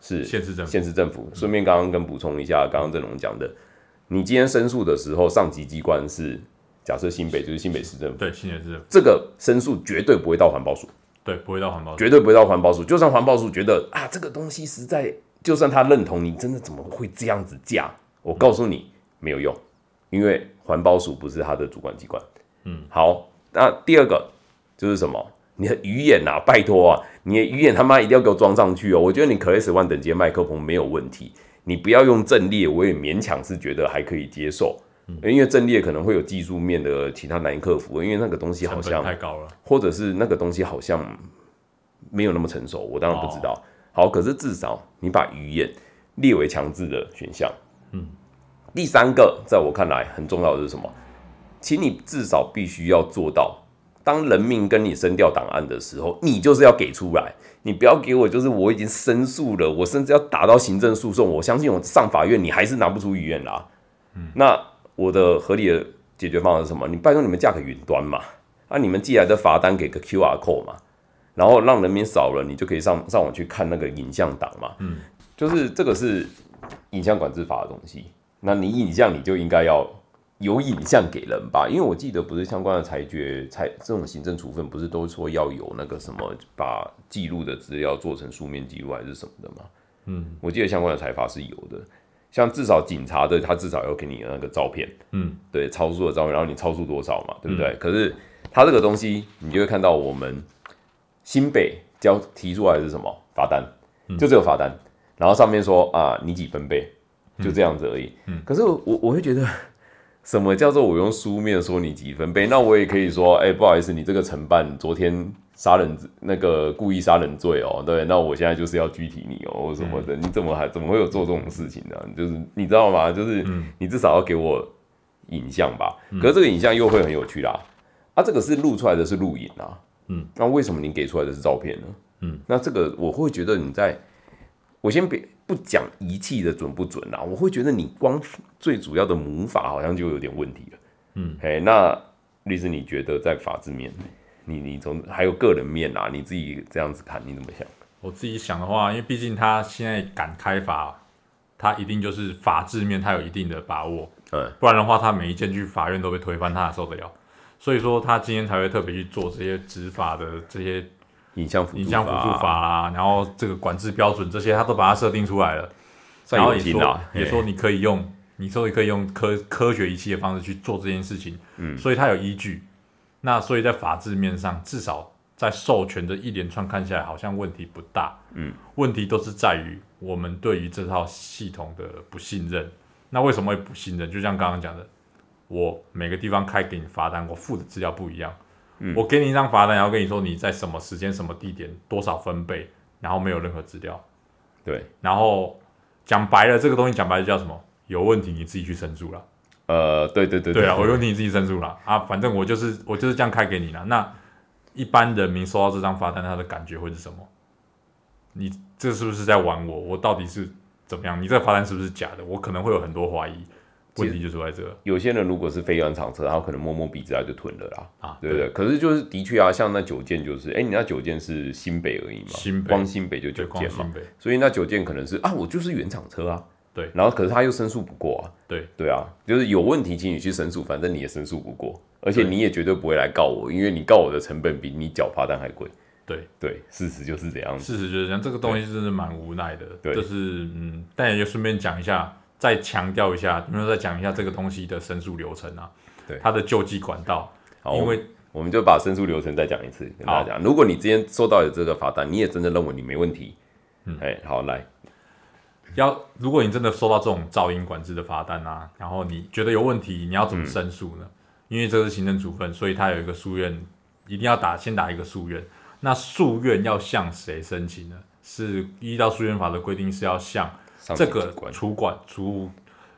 是县市政府县市政府。顺便刚刚跟补充一下，刚刚郑龙讲的，你今天申诉的时候，上级机关是假设新北就是新北市政府，对新北市政府，这个申诉绝对不会到环保署，对，不会到环保，绝对不会到环保署。就算环保署觉得啊，这个东西实在，就算他认同你，真的怎么会这样子架？我告诉你没有用，因为环保署不是他的主管机关。嗯，好，那第二个就是什么？你的鱼眼呐，拜托啊，你的鱼眼他妈一定要给我装上去哦！我觉得你可 S One 等级麦克风没有问题，你不要用阵列，我也勉强是觉得还可以接受。因为阵列可能会有技术面的其他难以克服，因为那个东西好像太高了，或者是那个东西好像没有那么成熟，我当然不知道。好，可是至少你把语言列为强制的选项。嗯，第三个，在我看来很重要的是什么？请你至少必须要做到，当人民跟你申调档案的时候，你就是要给出来。你不要给我，就是我已经申诉了，我甚至要打到行政诉讼。我相信我上法院，你还是拿不出语言啦。嗯，那我的合理的解决方案是什么？你拜托你们架个云端嘛，啊，你们寄来的罚单给个 Q R code 嘛，然后让人民少了，你就可以上上网去看那个影像档嘛。嗯，就是这个是。影像管制法的东西，那你影像你就应该要有影像给人吧？因为我记得不是相关的裁决裁这种行政处分，不是都说要有那个什么把记录的资料做成书面记录还是什么的吗？嗯，我记得相关的裁罚是有的，像至少警察的，他至少要给你那个照片，嗯，对，超速的照片，然后你超速多少嘛，对不对？可是他这个东西，你就会看到我们新北交提出来是什么罚单，就这个罚单，然后上面说啊，你几分贝，就这样子而已。嗯，可是我我会觉得。<laughs> 什么叫做我用书面说你几分贝？那我也可以说，哎，不好意思，你这个承办昨天杀人那个故意杀人罪哦，对，那我现在就是要拘提你哦，什么的，你怎么还怎么会有做这种事情呢？就是你知道吗？就是你至少要给我影像吧。可是这个影像又会很有趣啦，啊，这个是录出来的是录影啊，嗯，那为什么你给出来的是照片呢？嗯，那这个我会觉得你在，我先别。不讲仪器的准不准啊，我会觉得你光最主要的母法好像就有点问题了。嗯，哎，那律师，你觉得在法制面，你你从还有个人面啊，你自己这样子看，你怎么想？我自己想的话，因为毕竟他现在敢开罚，他一定就是法制面他有一定的把握。嗯，不然的话，他每一件去法院都被推翻，他还受得了？所以说，他今天才会特别去做这些执法的这些。影像影像辅助法啊，然后这个管制标准这些，他都把它设定出来了。然后也说，也说你可以用，你说你可以用科科学仪器的方式去做这件事情。嗯，所以它有依据。那所以在法制面上，至少在授权的一连串看下来，好像问题不大。嗯，问题都是在于我们对于这套系统的不信任。那为什么会不信任？就像刚刚讲的，我每个地方开给你罚单，我付的资料不一样。我给你一张罚单，然后跟你说你在什么时间、什么地点、多少分贝，然后没有任何资料。对，然后讲白了，这个东西讲白了叫什么？有问题你自己去申诉了。呃，对对对，对啊，有问题你自己申诉了啊，反正我就是我就是这样开给你了。那一般人民收到这张罚单，他的感觉会是什么？你这是不是在玩我？我到底是怎么样？你这个罚单是不是假的？我可能会有很多怀疑。问题就出在这。有些人如果是非原厂车，他可能摸摸鼻子他就吞了啦。啊，对不对？可是就是的确啊，像那九件就是，哎，你那九件是新北而已嘛，新北光新北就九件嘛，所以那九件可能是啊，我就是原厂车啊。对。然后可是他又申诉不过啊。对。对啊，就是有问题，请你去申诉，反正你也申诉不过，而且你也绝对不会来告我，因为你告我的成本比你缴罚单还贵。对对，事实就是这样。事实就是这样，这个东西真的蛮无奈的。对。就是嗯，但也就顺便讲一下。再强调一下，有没有再讲一下这个东西的申诉流程啊？对，它的救济管道。因为我们就把申诉流程再讲一次，跟大家讲。如果你之前收到的这个罚单，你也真的认为你没问题，嗯，哎，好来，要如果你真的收到这种噪音管制的罚单啊，然后你觉得有问题，你要怎么申诉呢？因为这是行政处分，所以它有一个诉愿，一定要打，先打一个诉愿。那诉愿要向谁申请呢？是依照诉愿法的规定，是要向。这个主管主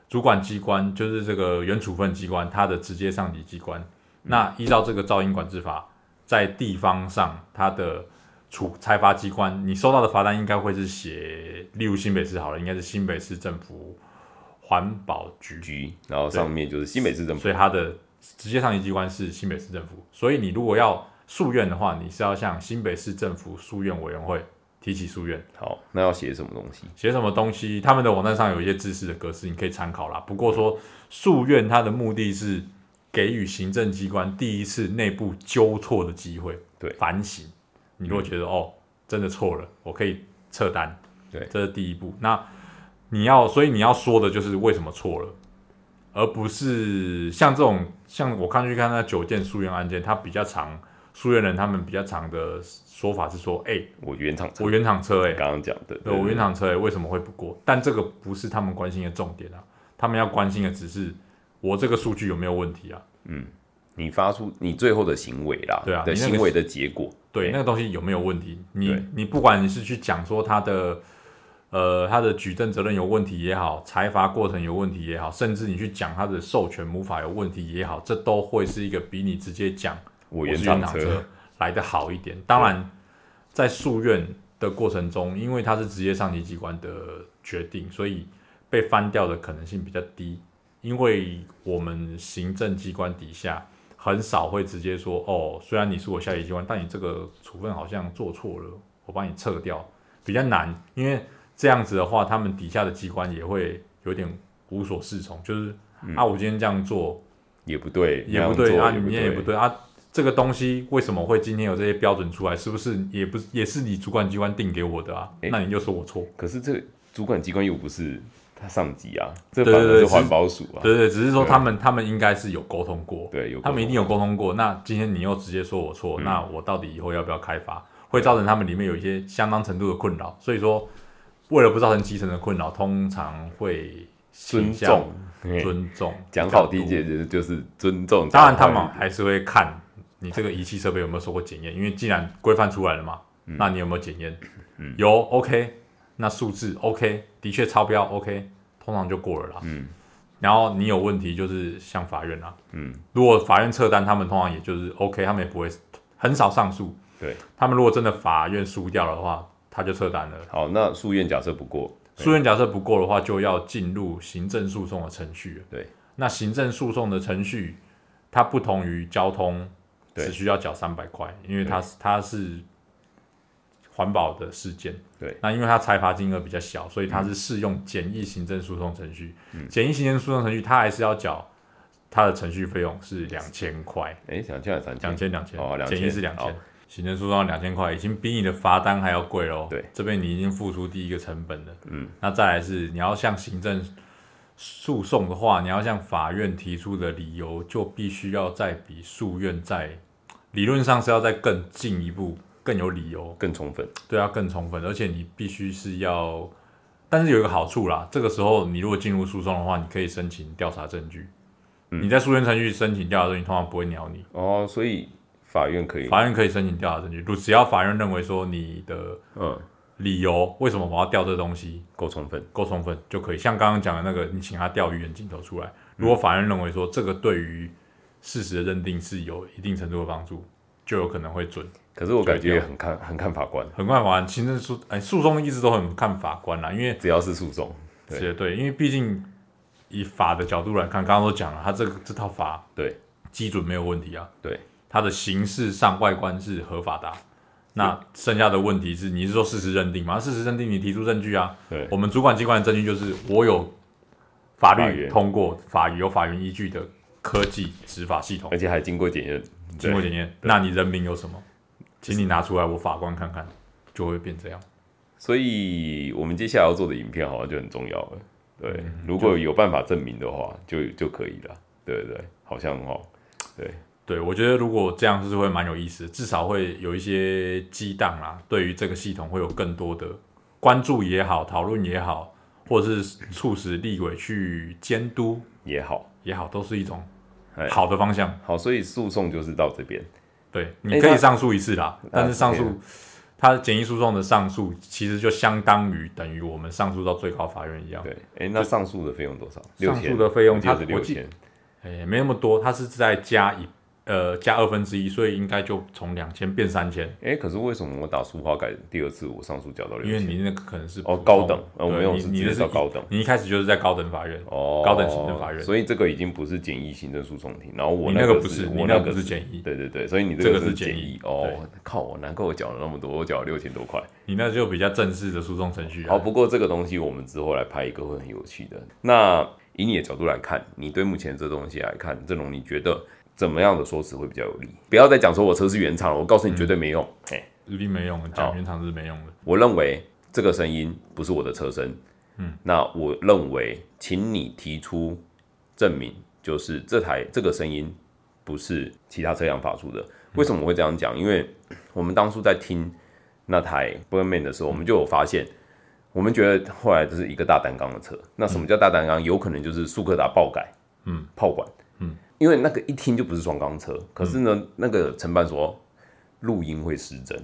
主管机关就是这个原处分机关，它的直接上级机关。那依照这个噪音管制法，在地方上，它的处裁罚机关，你收到的罚单应该会是写，例如新北市好了，应该是新北市政府环保局局，然后上面就是新北市政府，所以它的直接上级机关是新北市政府。所以你如果要诉愿的话，你是要向新北市政府诉愿委员会。提起诉愿，好，那要写什么东西？写什么东西？他们的网站上有一些知识的格式，你可以参考啦。不过说诉愿，它的目的是给予行政机关第一次内部纠错的机会，对，反省。你如果觉得哦，真的错了，我可以撤单，对，这是第一步。那你要，所以你要说的就是为什么错了，而不是像这种，像我看去看那九件诉愿案件，它比较长。诉愿人他们比较长的说法是说，哎，我原厂车，我原厂车，哎，刚刚讲的，对，我原厂车，哎，为什么会不过？但这个不是他们关心的重点啊，他们要关心的只是我这个数据有没有问题啊？嗯，你发出你最后的行为啦，对啊，的行为的结果，对，那个东西有没有问题？你你不管你是去讲说他的，呃，他的举证责任有问题也好，裁罚过程有问题也好，甚至你去讲他的授权无法有问题也好，这都会是一个比你直接讲。我原厂车来的好一点。当然，在诉愿的过程中，因为它是直接上级机关的决定，所以被翻掉的可能性比较低。因为我们行政机关底下很少会直接说：“哦，虽然你是我下级机关，但你这个处分好像做错了，我帮你撤掉。”比较难，因为这样子的话，他们底下的机关也会有点无所适从，就是啊，我今天这样做也不对，也不对啊，你也不对啊。这个东西为什么会今天有这些标准出来？是不是也不也是你主管机关定给我的啊？那你就说我错。可是这主管机关又不是他上级啊，这反而是环保署啊。对对，只是说他们他们应该是有沟通过，对，有他们一定有沟沟通过。那今天你又直接说我错，嗯那我到底以后要不要开发？会造成他们里面有一些相当程度的困扰。所以说，为了不造成基层的困扰，通常会尊重，尊重讲好听点就是就是尊重。当然，他们还是会看你这个仪器设备有没有受过检验，因为既然规范出来了嘛，嗯。那你有没有检验？有 OK，那数字 OK，的确超标 OK，通常就过了啦。嗯。然后你有问题就是向法院啦。嗯，如果法院撤单，他们通常也就是 OK，他们也不会很少上诉。对，他们如果真的法院输掉的话，他就撤单了。好，那诉愿假设不过，诉愿假设不过的话，就要进入行政诉讼的程序了。对，那行政诉讼的程序，它不同于交通，对只需要缴三百块，因为它是它是环保的事件。对，那因为它裁罚金额比较小，所以它是适用简易行政诉讼程序。嗯简易行政诉讼程序，它还是要缴它的程序费用是两千块，哎，两千还是三千？两千两千哦，2000简易是两千。行政诉讼两千块，已经比你的罚单还要贵喽。对，这边你已经付出第一个成本了。嗯，那再来是你要向行政诉讼的话，你要向法院提出的理由，就必须要再比诉愿在理论上是要再更进一步，更有理由，更充分。对，啊更充分，而且你必须是要，但是有一个好处啦，这个时候你如果进入诉讼的话，你可以申请调查证据。嗯你在诉愿程序申请调查证据，通常不会鸟你。哦，所以法院可以，法院可以申请调查证据，如只要法院认为说你的嗯，理由为什么我要调这东西够充分。够充分就可以。像刚刚讲的那个，你请他调鱼眼镜头出来，嗯如果法院认为说这个对于事实的认定是有一定程度的帮助，就有可能会准。可是我感觉也很看很看法官，很看法官行政诉哎诉讼一直都很看法官啦，因为只要是诉讼，对对，因为毕竟以法的角度来看，刚刚都讲了，他这个这套法对基准没有问题啊，对，它的形式上外观是合法的啊、那剩下的问题是，你是说事实认定吗？事实认定，你提出证据啊。对我们主管机关的证据就是我有法律通过法有法源依据的科技执法系统而，且还经过检验，经过检验。那你人民有什么？请你拿出来，我法官看看，就会变这样。所以我们接下来要做的影片好像就很重要了。对，嗯如果有办法证明的话，就就可以了。对对对，好像哦，对，对，我觉得如果这样就是会蛮有意思的，至少会有一些激荡啦，对于这个系统会有更多的关注也好，讨论也好，或者是促使立委去监督也好，也好，都是一种哎好的方向。好，所以诉讼就是到这边。对，你可以上诉一次啦，但是上诉，它简易诉讼的上诉其实就相当于等于我们上诉到最高法院一样。对，哎，那上诉的费用多少？上诉的费用我记得它我记是六千。诶，没那么多，它是在加一呃加二分之一，所以应该就从两千变三千，哎，可是为什么我打书花改第二次我上诉缴到六千？因为你那个可能是哦高等呃我对没有你你的是高等你一开始就是在高等法院，哦，高等行政法院所以这个已经不是简易行政诉讼庭，然后我那个个不是我那个不是简易对对对，所以你这个是简易易哦。靠，我难怪我缴了那么多，我缴了六千多块。你那就比较正式的诉讼程序啊。好，不过这个东西我们之后来拍一个会很有趣的。那以你的角度来看，你对目前这东西来看，郑龙，你觉得怎么样的说辞会比较有利？不要再讲说我车是原厂了，我告诉你绝对没用。哎、一定没用的，讲原厂是没用的。我认为这个声音不是我的车身。嗯，那我认为，请你提出证明，就是这台这个声音不是其他车辆发出的。为什么我会这样讲？因为我们当初在听那台 b u r m a n 的时候，我们就有发现，我们觉得后来这是一个大单缸的车。那什么叫大单缸？有可能就是速克达爆改，嗯，炮管，嗯，因为那个一听就不是双缸车。可是呢，那个承办说录音会失真，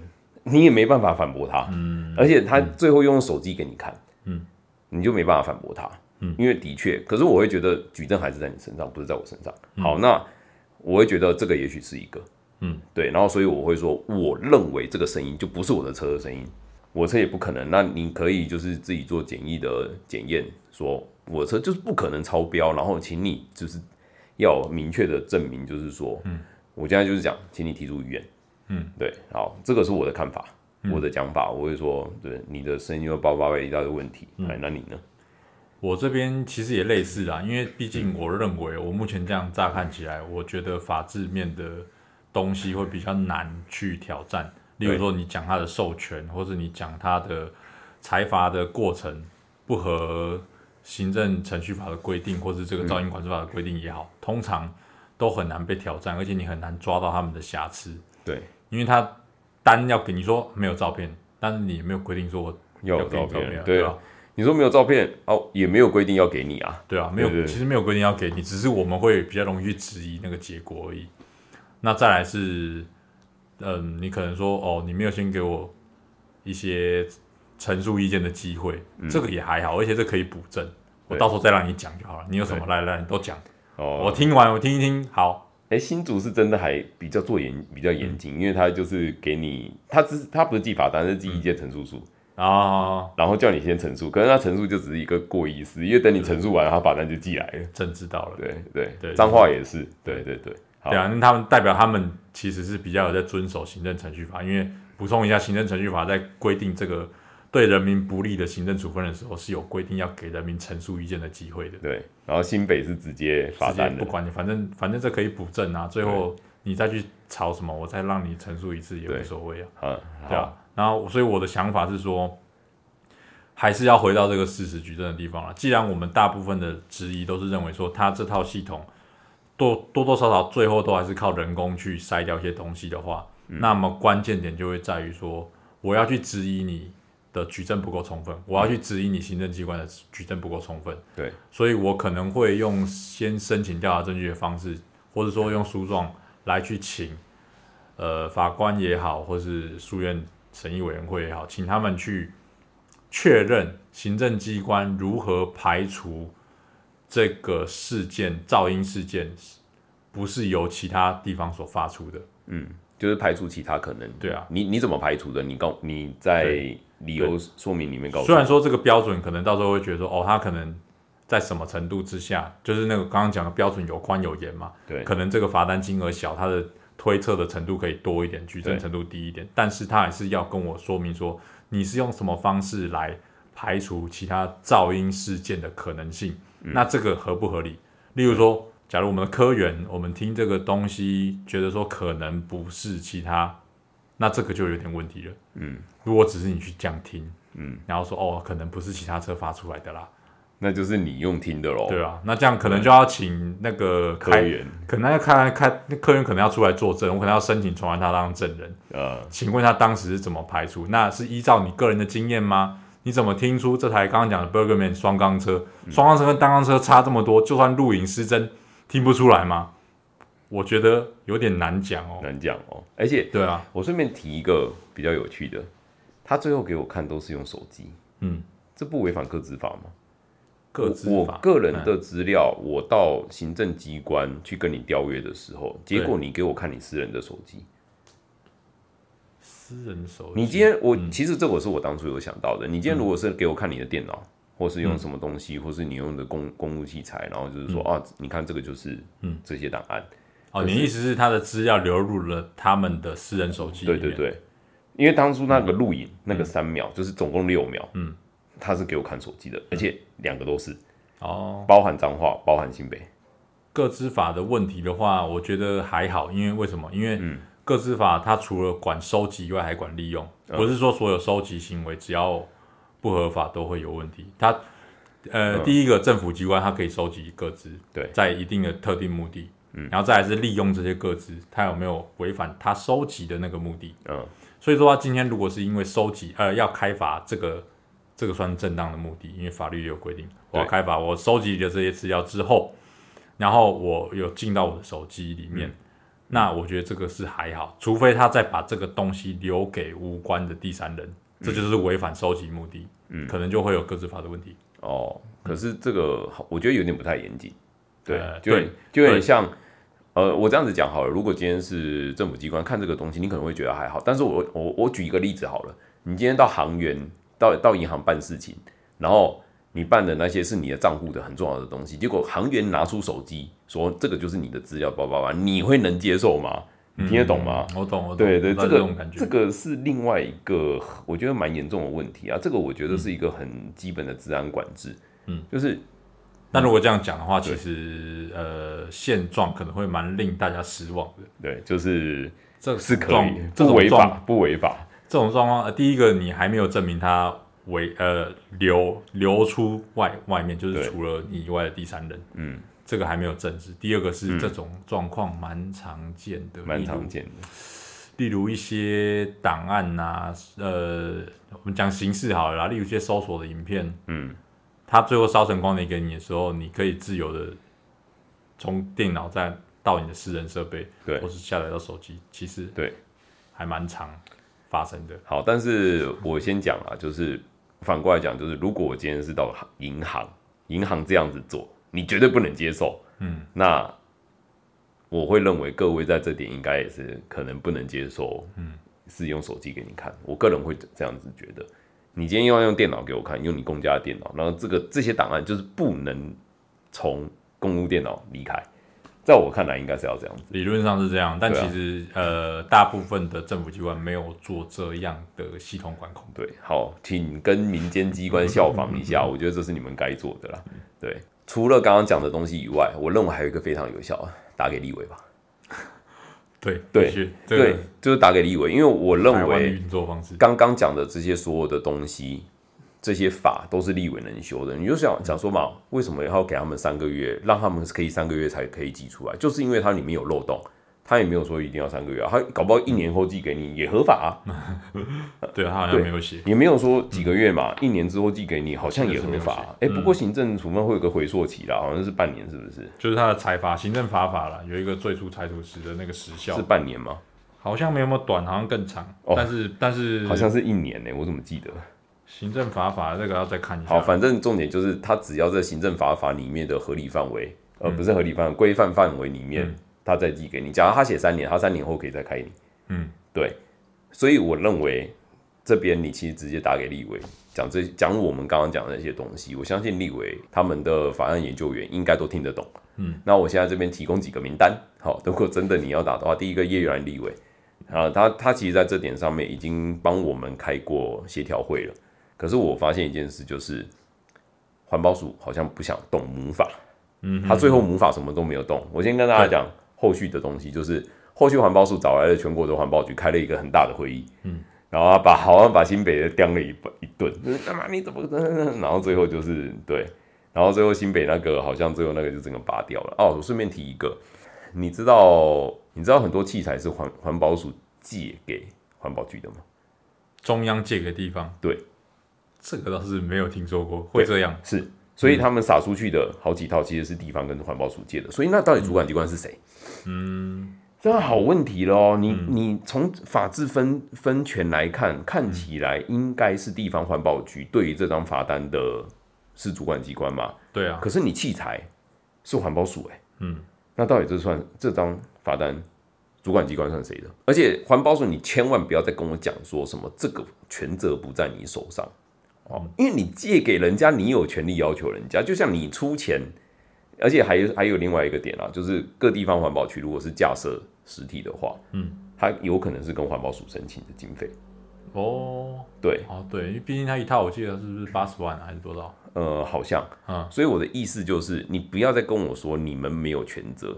你也没办法反驳他，嗯，而且他最后用手机给你看，嗯，你就没办法反驳他，嗯，因为的确，可是我会觉得举证还是在你身上，不是在我身上。好，那我会觉得这个也许是一个，嗯，对，然后所以我会说，我认为这个声音就不是我的车的声音，我车也不可能。那你可以就是自己做简易的检验，说我的车就是不可能超标，然后请你就是要明确的证明，就是说，嗯，我现在就是讲，请你提出意愿，嗯，对，好，这个是我的看法，我的讲法，我会说，对你的声音又爆发了一大堆问题，哎、那你呢？我这边其实也类似啦，因为毕竟我认为，我目前这样乍看起来，我觉得法制面的东西会比较难去挑战。例如说，你讲他的授权，或者你讲他的裁罚的过程，不合行政程序法的规定，或是这个噪音管制法的规定也好，通常都很难被挑战，而且你很难抓到他们的瑕疵。对，因为他单要给你说没有照片，但是你也没有规定说我要有给你照片，对吧？你说没有照片哦，也没有规定要给你啊。对啊，没有，对对其实没有规定要给你，只是我们会比较容易去质疑那个结果而已。那再来是，嗯，你可能说哦，你没有先给我一些陈述意见的机会，这个也还好，而且这可以补正，我到时候再让你讲就好了。你有什么来来，你都讲，哦，我听完我听一听，好，哎，新竹是真的还比较做严比较严谨，因为他就是给你，他只他不是记法单，是记意见陈述书，然后然后叫你先陈述，可是他陈述就只是一个过意思，因为等你陈述完，他法单就寄来了。真知道了。对对。对脏话也是，对。对对，对啊，那他们代表他们其实是比较有在遵守行政程序法，因为补充一下，行政程序法在规定这个对人民不利的行政处分的时候，是有规定要给人民陈述意见的机会的。对，然后新北是直接罚直接单的，不管你，反正反正这可以补正啊，最后你再去吵什么，我再让你陈述一次也对无所谓啊，嗯，对啊，。然后所以我的想法是说，还是要回到这个事实举证的地方了。既然我们大部分的质疑都是认为说，他这套系统多多多少少最后都还是靠人工去筛掉一些东西的话，嗯那么关键点就会在于说，我要去质疑你的举证不够充分，我要去质疑你行政机关的举证不够充分。对，所以我可能会用先申请调查证据的方式，或者说用诉状来去请呃法官也好，或是诉愿审议委员会也好，请他们去确认行政机关如何排除这个事件噪音事件不是由其他地方所发出的。嗯，就是排除其他可能。对啊，你你怎么排除的？你告你在理由说明里面告诉。虽然说这个标准可能到时候会觉得说，哦，他可能在什么程度之下，就是那个刚刚讲的标准有宽有严嘛，对可能这个罚单金额小，他的推测的程度可以多一点，举证程度低一点，但是他还是要跟我说明说，你是用什么方式来排除其他噪音事件的可能性，嗯那这个合不合理？例如说，假如我们的科员，我们听这个东西，觉得说可能不是其他，那这个就有点问题了。嗯，如果只是你去这样听，嗯，然后说哦，可能不是其他车发出来的啦，那就是你用听的喽。对啊，那这样可能就要请那个开，科员，可能要开开那客人可能要出来作证，我可能要申请传唤他当证人。呃，请问他当时是怎么排除？那是依照你个人的经验吗？你怎么听出这台刚刚讲的 Bergerman 双缸车，双缸车跟单缸车差这么多，就算录影失真，听不出来吗？我觉得有点难讲哦。难讲哦。而且对啊，我顺便提一个比较有趣的，他最后给我看都是用手机，嗯，这不违反个资法吗？个资法我个人的资料，我到行政机关去跟你调阅的时候，结果你给我看你私人的手机。私人手机，你今天我、嗯其实这我是我当初有想到的。你今天如果是给我看你的电脑，或是用什么东西，或是你用的公公务器材，然后就是说、啊，你看这个就是嗯这些档案。哦，你意思是他的资料流入了他们的私人手机？对对对，因为当初那个录影、那个三秒，就是总共六秒，嗯，他是给我看手机的，而且两个都是。哦，包含脏话，包含新北。各资法的问题的话，我觉得还好，因为为什么？因为嗯。各资法它除了管收集以外，还管利用，嗯。不是说所有收集行为只要不合法都会有问题。它呃，嗯。第一个政府机关它可以收集各资，对。在一定的特定目的，嗯，然后再来是利用这些个资，他有没有违反他收集的那个目的？嗯，所以说，他今天如果是因为收集，呃，要开发这个，这个算正当的目的，因为法律也有规定，我要开发，我收集的这些资料之后，然后我有进到我的手机里面，嗯。那我觉得这个是还好，除非他再把这个东西留给无关的第三人，这就是违反收集目的，嗯。可能就会有各自法的问题。哦，可是这个我觉得有点不太严谨。对，呃就有对就有点像，呃，我这样子讲好了。如果今天是政府机关看这个东西，你可能会觉得还好。但是我我我举一个例子好了，你今天到行员到到银行办事情，然后你办的那些是你的账户的很重要的东西，结果行员拿出手机说这个就是你的资料，叭叭叭，你会能接受吗？你听得懂吗？嗯我懂，我懂，对对，这个这个是另外一个我觉得蛮严重的问题啊。这个我觉得是一个很基本的治安管制，嗯，就是那如果这样讲的话，其实呃现状可能会蛮令大家失望的。对，就是这是可状以，这种状不违法，不违法。这种状况，呃，第一个你还没有证明他为呃流流出外外面，就是除了你以外的第三人，嗯，这个还没有证实。第二个是这种状况蛮常见的，蛮常见的。例如一些档案呐、呃，我们讲形式好了啦，例如一些搜索的影片，嗯，它最后烧成光碟给你的时候，你可以自由的从电脑再到你的私人设备，对或是下载到手机，其实对，还蛮长发生的。好，但是我先讲啊，就是反过来讲，就是如果我今天是到银行，银行这样子做，你绝对不能接受。嗯，那我会认为各位在这点应该也是可能不能接受。嗯，是用手机给你看，我个人会这样子觉得。你今天又要用电脑给我看，用你公家的电脑，然后这个这些档案就是不能从公务电脑离开，在我看来应该是要这样子。理论上是这样，但其实、呃，大部分的政府机关没有做这样的系统管控。对，好，请跟民间机关效仿一下，我觉得这是你们该做的啦。对，除了刚刚讲的东西以外，我认为还有一个非常有效，打给立委吧。对对对，就是打给立委，因为我认为刚刚讲的这些所有的东西，这些法都是立委能修的。你就想讲说嘛，为什么要给他们三个月，让他们可以三个月才可以挤出来？就是因为它里面有漏洞，他也没有说一定要三个月啊，他搞不好一年后寄给你也合法啊。<laughs> 对他好像对没有写。也没有说几个月嘛，一年之后寄给你，好像也合法。哎、不过行政处分会有个回溯期啦，好像是半年，是不是？就是他的裁罚，行政罚法啦，有一个最初裁处时的那个时效是，半年吗？好像没有那么短，好像更长。哦但是但是好像是一年呢、我怎么记得？行政罚法这个要再看一下。好，反正重点就是，他只要在行政罚法里面的合理范围，呃，嗯不是合理范围，规范范围里面，他再寄给你。假如他写三年，他三年后可以再开你。嗯，对。所以我认为这边你其实直接打给立委，讲这讲我们刚刚讲的那些东西，我相信立委他们的法案研究员应该都听得懂。嗯，那我现在这边提供几个名单，好，如果真的你要打的话，第一个叶元立委，啊，他他其实在这点上面已经帮我们开过协调会了。可是我发现一件事，就是环保署好像不想动母法，嗯，他最后母法什么都没有动。我先跟大家讲后续的东西，就是后续环保署找来了全国的环保局，开了一个很大的会议，嗯，然后把好像把新北的刁了一一顿，就是干嘛你怎么，然后最后就是对，然后最后新北那个好像最后那个就整个拔掉了。哦，我顺便提一个，你知道你知道很多器材是环环保署借给环保局的吗？中央借给地方，对，这个倒是没有听说过会这样。是，所以他们撒出去的好几套其实是地方跟环保署借的，所以那到底主管机关是谁？嗯，这个好问题喽，你、你从法制分分权来看，看起来应该是地方环保局对于这张罚单的是主管机关嘛？对啊，可是你器材是环保署哎、嗯，那到底这算这张罚单主管机关算谁的？而且环保署你千万不要再跟我讲说什么这个权责不在你手上哦，因为你借给人家，你有权利要求人家，就像你出钱。而且还有还有另外一个点啊，就是各地方环保区如果是架设实体的话，嗯，它有可能是跟环保署申请的经费。哦对，哦对，因为毕竟它一套我记得是不是八十万啊还是多少？呃，好像，嗯所以我的意思就是，你不要再跟我说你们没有全责，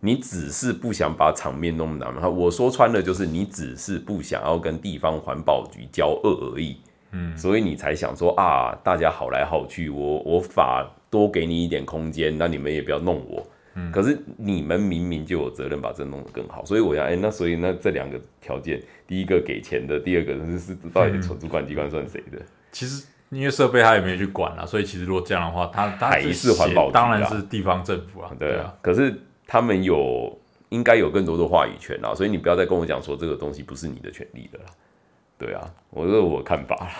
你只是不想把场面弄难嘛。我说穿了就是，你只是不想要跟地方环保局交恶而已。嗯，所以你才想说啊，大家好来好去，我我法多给你一点空间，那你们也不要弄我。嗯，可是你们明明就有责任把这弄得更好，所以我想，哎、那所以那这两个条件，第一个给钱的，第二个是是到底主管机关算谁的？其实因为设备他也没去管啊，所以其实如果这样的话，他他还是环保局啊写当然是地方政府啊，对啊啊，，可是他们有应该有更多的话语权啊，所以你不要再跟我讲说这个东西不是你的权利的啦。对啊，我这是我看法啦。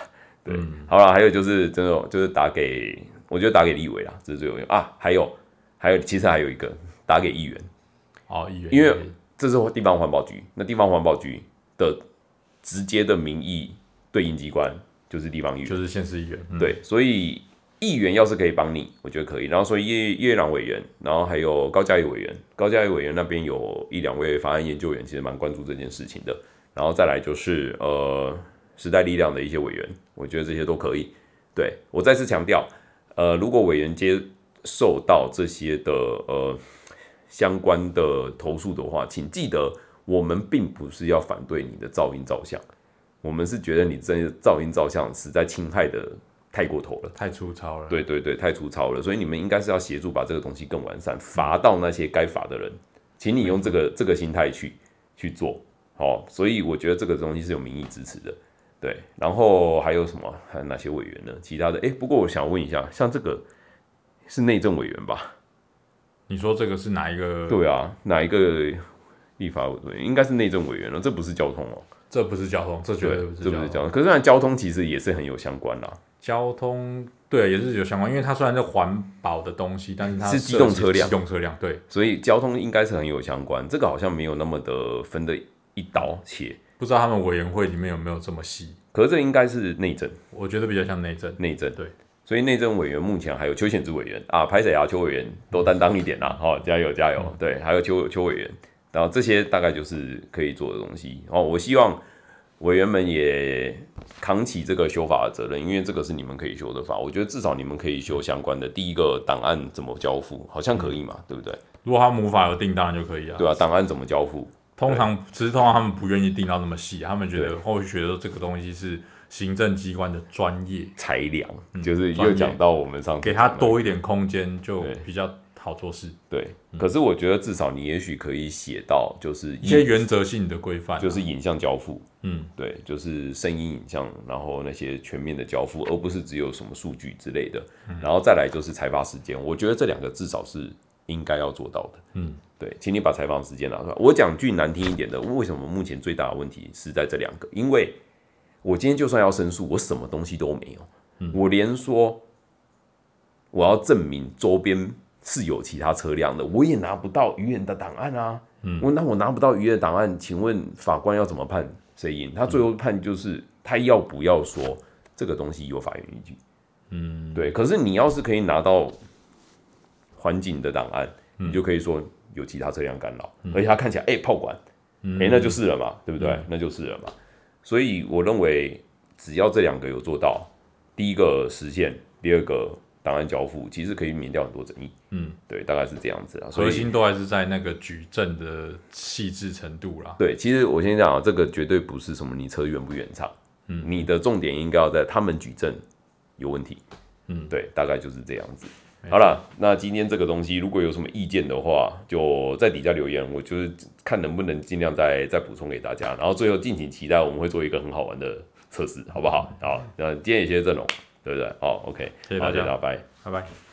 对，好了，还有就是真的就是打给，我觉得打给立委啦，这是最有用啊。还有还有，其实还有一个打给议员，哦，议员因为这是地方环保局，那地方环保局的直接的民意对应机关就是地方议员。就是县市议员，嗯，对，所以议员要是可以帮你，我觉得可以。然后所以叶叶朗委员，然后还有高嘉义委员，高嘉义委员那边有一两位法案研究员，其实蛮关注这件事情的。然后再来就是呃时代力量的一些委员，我觉得这些都可以。对我再次强调，呃，如果委员接受到这些的呃相关的投诉的话，请记得我们并不是要反对你的噪音照相。我们是觉得你这噪音照相实在侵害的太过头了，太粗糙了。对对对，太粗糙了，所以你们应该是要协助把这个东西更完善，罚到那些该罚的人，请你用这个这个心态去去做，好，所以我觉得这个东西是有民意支持的，对，然后还有什么？还有哪些委员呢？其他的，哎，不过我想问一下，像这个是内政委员吧？你说这个是哪一个？对啊，哪一个立法委员？应该是内政委员了，这不是交通哦。这不是交通，这绝对不是。这不是交通，可是交通其实也是很有相关啦。交通对也是有相关，因为它虽然是环保的东西，但是它是机动车辆，机动车辆对，所以交通应该是很有相关。这个好像没有那么的分的一刀切，不知道他们委员会里面有没有这么细。可是这应该是内政，我觉得比较像内政。内政对，所以内政委员目前还有邱显志委员啊，拍谁啊？邱委员多担当一点啦，好，加油加油。对，还有邱邱委员，然后这些大概就是可以做的东西。哦，我希望。委员们也扛起这个修法的责任，因为这个是你们可以修的法。我觉得至少你们可以修相关的。第一个档案怎么交付，好像可以嘛，对不对？如果他无法有定，当然就可以啊。对啊，档案怎么交付？通常其实通常他们不愿意定到那么细，他们觉得或许觉得这个东西是行政机关的专业。裁量，就是又讲到我们上给他多一点空间就比较。好做事，对。可是我觉得至少你也许可以写到，就是一些原则性的规范，就是影像交付，嗯，对，就是声音影像，然后那些全面的交付，而不是只有什么数据之类的。然后再来就是采发时间，我觉得这两个至少是应该要做到的，嗯，对。请你把采访时间拿出来。我讲句难听一点的，为什么目前最大的问题是在这两个？因为我今天就算要申诉，我什么东西都没有，我连说我要证明周边。是有其他车辆的，我也拿不到鱼眼的档案啊。嗯，我那我拿不到鱼眼档案，请问法官要怎么判谁赢？他最后判就是他要不要说这个东西有法院依据？嗯，对。可是你要是可以拿到环境的档案，你就可以说有其他车辆干扰，而且它看起来哎炮管，哎那就是了嘛，对不对？那就是了嘛。所以我认为只要这两个有做到，第一个实现，第二个。档案交付其实可以免掉很多争议，嗯，对，大概是这样子啊。核心都还是在那个举证的细致程度啦。对，其实我先讲啊，这个绝对不是什么你车远不远长，嗯，你的重点应该要在他们举证有问题，嗯，对，大概就是这样子。好了，那今天这个东西如果有什么意见的话，就在底下留言，我就是看能不能尽量再再补充给大家。然后最后敬请期待，我们会做一个很好玩的测试，好不好？好，那今天也谢谢郑龙。对不对？好，OK，谢谢大家，拜拜，拜拜。